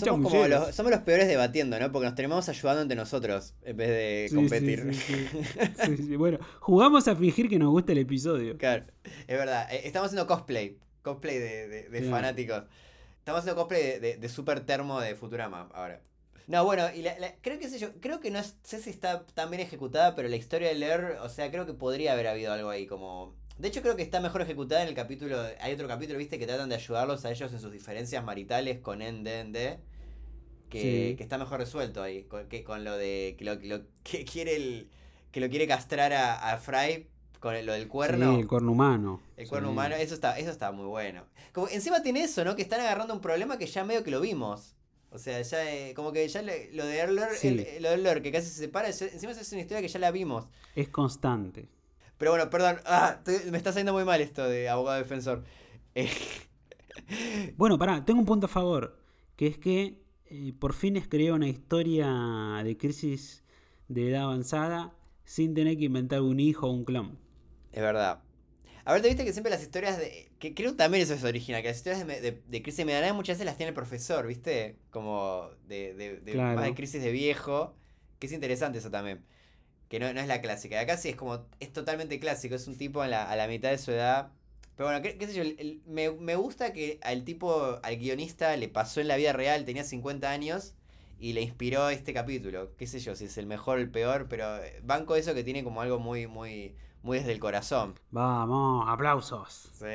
S2: somos, como los, somos los peores debatiendo, ¿no? Porque nos terminamos ayudando entre nosotros en vez de
S1: Sí,
S2: competir.
S1: sí, sí. Bueno, jugamos a fingir que nos gusta el episodio.
S2: Claro, es verdad. Eh, Estamos haciendo cosplay. Cosplay de, de- de
S1: Claro.
S2: fanáticos. Estamos haciendo cosplay de, Super Termo de Futurama ahora. No, bueno, y la- la- creo que sé yo, creo que no sé si está tan bien ejecutada, pero la historia de leer, o sea, creo que podría haber habido algo ahí como. De hecho, creo que está mejor ejecutada en el capítulo. Hay otro capítulo, viste, que tratan de ayudarlos a ellos en sus diferencias maritales con NDND. Que,
S1: Sí.
S2: que está mejor resuelto ahí. Con, que, con lo de. Que lo, que lo- que quiere el. Que lo quiere castrar a, a Fry con lo del cuerno.
S1: Sí, el cuerno humano.
S2: El cuerno humano, eso está, eso está muy bueno. Como, encima tiene eso, ¿no? Que están agarrando un problema que ya medio que lo vimos. O sea, ya eh, como que ya le- lo de Erler,
S1: Sí.
S2: el- lo de Erler, que casi se separa, encima es una historia que ya la vimos.
S1: Es constante.
S2: Pero bueno, perdón, ah, me está saliendo muy mal esto de abogado defensor. Eh,
S1: Bueno, pará, tengo un punto a favor, que es que eh, por fin escribió una historia de crisis de edad avanzada sin tener que inventar un hijo o un clon.
S2: es verdad. A ver, te viste que siempre las historias de. que creo también eso es original, que las historias de, de, de crisis de mediana muchas veces las tiene el profesor, ¿viste? Como de, de, de-
S1: Claro.
S2: más de crisis de viejo. Que es interesante eso también. Que no, no es la clásica. De acá sí es como. Es totalmente clásico. Es un tipo a la, a la mitad de su edad. Pero bueno, qué, qué sé yo. el- el- me, me gusta que al tipo, al guionista, le pasó en la vida real, tenía 50 años. Y le inspiró este capítulo. Qué sé yo, si es el mejor o el peor. Pero eh, banco eso que tiene como algo muy, muy, muy desde el corazón.
S1: Vamos, aplausos.
S2: Sí,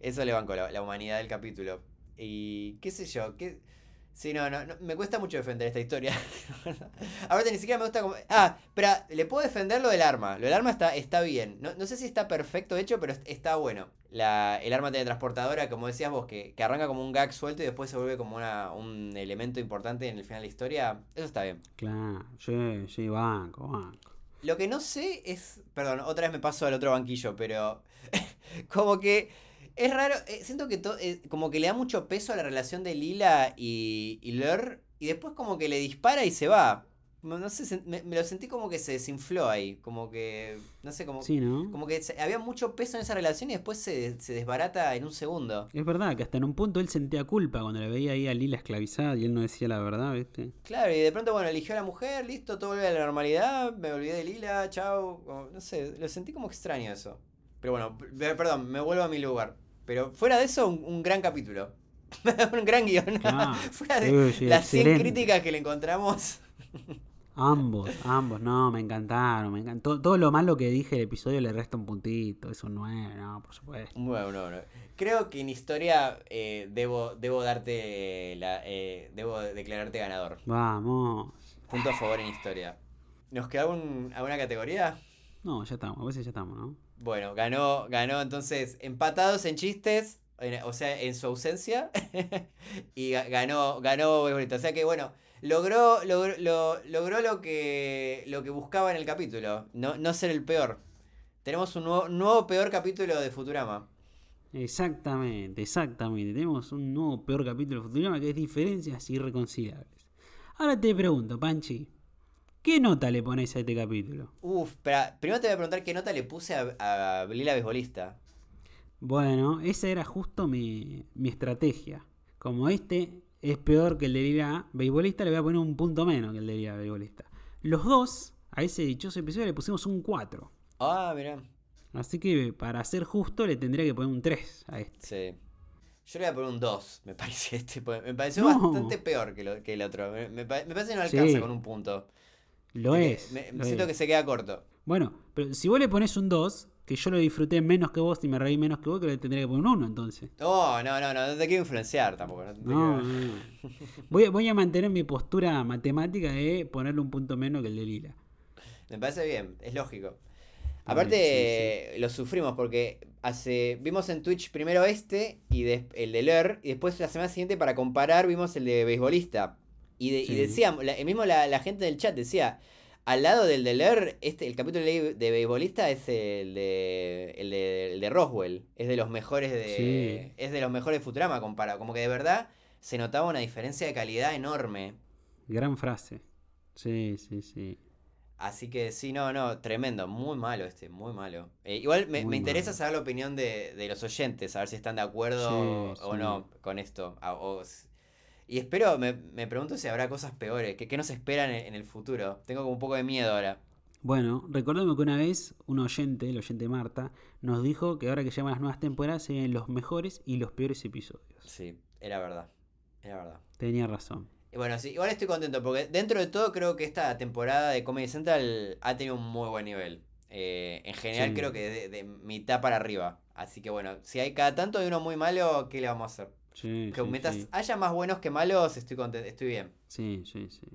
S2: eso le banco la, la humanidad del capítulo. Y qué sé yo, qué... Sí, no, no, no, me cuesta mucho defender esta historia. Ahorita ni siquiera me gusta como... Ah, pero le puedo defender lo del arma. Lo del arma está, está bien. No, no sé si está perfecto hecho, pero est- está bueno. La, el arma teletransportadora, como decías vos, que, que arranca como un gag suelto y después se vuelve como una, un elemento importante en el final de la historia. Eso está bien.
S1: Claro, sí, sí, banco, banco.
S2: Lo que no sé es. Perdón, otra vez me paso al otro banquillo, pero. como que. Es raro. eh, siento que to- eh, como que le da mucho peso a la relación de Lila y, y Lur. Y después como que le dispara y se va. No, no sé, me, me lo sentí como que se desinfló ahí. Como que. No sé, como.
S1: Sí, ¿no?
S2: Como que había mucho peso en esa relación y después se, se desbarata en un segundo.
S1: Es verdad que hasta en un punto él sentía culpa cuando le veía ahí a Lila esclavizada y él no decía la verdad, ¿viste?
S2: Claro, y de pronto, bueno, eligió a la mujer, listo, todo vuelve a la normalidad, me olvidé de Lila, chao. No sé, lo sentí como extraño eso. Pero bueno, perdón, me vuelvo a mi lugar. Pero fuera de eso, un, un gran capítulo. un gran guion.
S1: Claro.
S2: fuera de
S1: sí,
S2: las 100
S1: excelente.
S2: críticas que le encontramos.
S1: Ambos, ambos, no, me encantaron, me encantó. Todo lo malo que dije del episodio le resta un puntito, eso no es, no, por supuesto.
S2: Bueno, no, no. Creo que en historia eh, debo, debo darte la, eh, debo declararte ganador.
S1: Vamos.
S2: Punto a favor en historia. ¿Nos queda algún- alguna categoría?
S1: No, ya estamos, a veces ya estamos, ¿no?
S2: Bueno, ganó, ganó entonces empatados en chistes, en- o sea, en su ausencia, y ga- ganó, ganó Beisbolista. O sea que bueno, logró, logró, lo, logró lo que lo que buscaba en el capítulo, no, no ser el peor. Tenemos un nuevo, nuevo peor capítulo de Futurama.
S1: Exactamente, exactamente. Tenemos un nuevo peor capítulo de Futurama que es diferencias irreconciliables. Ahora te pregunto, Panchi, ¿qué nota le pones a este capítulo?
S2: Uf, espera, primero te voy a preguntar qué nota le puse a, a Lila Beisbolista.
S1: Bueno, esa era justo mi, mi estrategia. Como este es peor que el de Lila Beisbolista, le voy a poner un punto menos que el de Lila Beisbolista. Los dos, a ese dichoso episodio le pusimos un 4.
S2: Ah, mirá.
S1: Así que para ser justo le tendría que poner un 3 a este.
S2: Sí. Yo le voy a poner un 2, me parece este. Me pareció
S1: No.
S2: bastante peor que, lo- que el otro. Me, me pa- me parece que no alcanza
S1: Sí.
S2: con un punto.
S1: Lo es.
S2: Me,
S1: lo
S2: siento
S1: es.
S2: que se queda corto.
S1: Bueno, pero si vos le pones un 2, que yo lo disfruté menos que vos y me reí menos que vos, que le tendría que poner un 1 entonces.
S2: No, no, no, no, no te quiero influenciar tampoco. No te
S1: No,
S2: quiero-
S1: no, no. Voy, a- voy a mantener mi postura matemática de ponerle un punto menos que el de Lila.
S2: Me parece bien, es lógico.
S1: Sí,
S2: Aparte, lo sufrimos porque hace vimos en Twitch primero este y des- el de Ler, y después la semana siguiente para comparar vimos el de beisbolista. Y, de- y decíamos, la- mismo la, la gente del chat decía, al lado del de Ler, este, el capítulo de, de beisbolista es el de, el de, el de Roswell. Es de los mejores de.
S1: Sí.
S2: Es de los mejores de Futurama comparado. Como que de verdad se notaba una diferencia de calidad enorme.
S1: Gran frase. Sí, sí, sí.
S2: Así que sí, no, no, tremendo, muy malo este, muy malo. Eh, igual me, me interesa saber la opinión de, de los oyentes, a ver si están de acuerdo
S1: Sí,
S2: o
S1: sí.
S2: no con esto. o y espero, me, me pregunto si habrá cosas peores, que, que nos esperan en, en el futuro. Tengo como un poco de miedo ahora.
S1: Bueno, recordemos que una vez un oyente, el oyente Marta, nos dijo que ahora que llegan las nuevas temporadas se ven los mejores y los peores episodios.
S2: Sí, era verdad, era verdad.
S1: Tenía razón.
S2: Y bueno, sí, igual estoy contento porque dentro de todo creo que esta temporada de Comedy Central ha tenido un muy buen nivel. Eh, en general
S1: Sí.
S2: creo que de, de mitad para arriba. Así que bueno, si hay cada tanto hay uno muy malo, ¿qué le vamos a hacer?
S1: Sí,
S2: Que
S1: sí,
S2: haya más buenos que malos, estoy contento, estoy bien.
S1: Sí, sí, sí.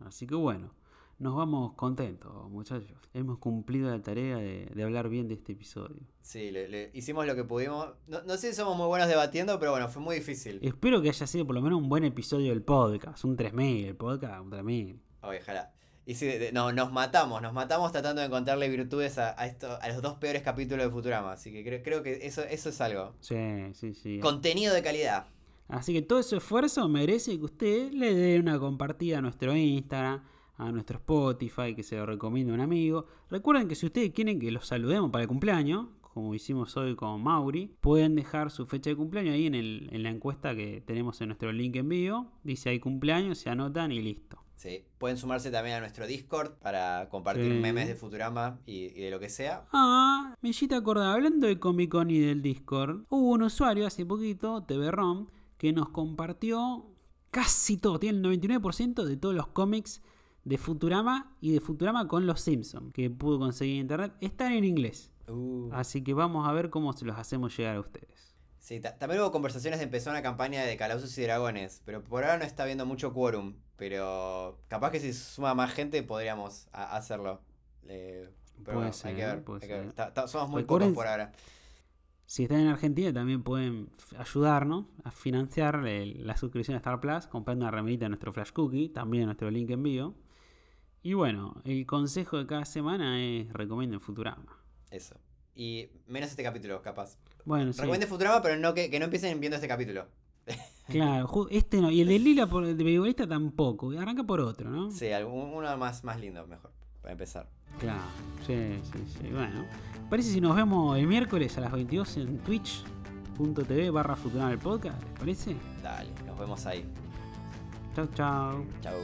S1: Así que bueno, nos vamos contentos, muchachos. Hemos cumplido la tarea de, de hablar bien de este episodio.
S2: Sí, le, le- hicimos lo que pudimos. No, no sé si somos muy buenos debatiendo, pero bueno, fue muy difícil.
S1: Espero que haya sido por lo menos un buen episodio del podcast. Un 3000, el podcast, un 3000.
S2: Oye, ojalá. Y sí, de- de- no, nos matamos, nos matamos tratando de encontrarle virtudes a, a esto, a los dos peores capítulos de Futurama. Así que creo, creo que eso, eso es algo.
S1: Sí, sí, sí.
S2: Contenido de calidad.
S1: Así que todo ese esfuerzo merece que usted le dé una compartida a nuestro Instagram, a nuestro Spotify, que se lo recomienda a un amigo. Recuerden que si ustedes quieren que los saludemos para el cumpleaños, como hicimos hoy con Mauri, pueden dejar su fecha de cumpleaños ahí en, el- en la encuesta que tenemos en nuestro link en vivo. Dice ahí cumpleaños, se anotan y listo.
S2: Sí. Pueden sumarse también a nuestro Discord para compartir
S1: Sí.
S2: memes de Futurama y, y de lo que sea.
S1: Ah, me hiciste acordar, hablando de Comic Con y del Discord, hubo un usuario hace poquito, TVROM, que nos compartió casi todo, tiene el 99% de todos los cómics de Futurama y de Futurama con los Simpsons que pudo conseguir en internet. Están en inglés,
S2: Uh.
S1: así que vamos a ver cómo se los hacemos llegar a ustedes.
S2: Sí, ta- también hubo conversaciones de empezar una campaña de Calabozos y Dragones, pero por ahora no está habiendo mucho quórum. Pero capaz que si suma más gente podríamos a- hacerlo. Eh, pero
S1: Puede
S2: bueno,
S1: ser,
S2: hay que ver. hay que ver. somos muy
S1: Recuerden-
S2: pocos por ahora.
S1: Si están en Argentina también pueden ayudarnos a financiar el- la suscripción a Star Plus comprando una remerita de nuestro Flash Cookie, también nuestro link en vivo. Y bueno, el consejo de cada semana es recomienden Futurama.
S2: Eso. Y menos este capítulo, capaz.
S1: Bueno, sí.
S2: Recomiende Futurama, pero no que, que no empiecen viendo este capítulo.
S1: Claro, este no. Y el de Lila por, de beisbolista tampoco. Arranca por otro, ¿no?
S2: Sí, algún- uno más, más lindo, mejor, para empezar.
S1: Claro. Sí, sí, sí. Bueno. Parece si nos vemos el miércoles a las 22 en twitch.tv barra Futurama el podcast. ¿Les parece?
S2: Dale, nos vemos ahí.
S1: Chau, chau.
S2: Chau.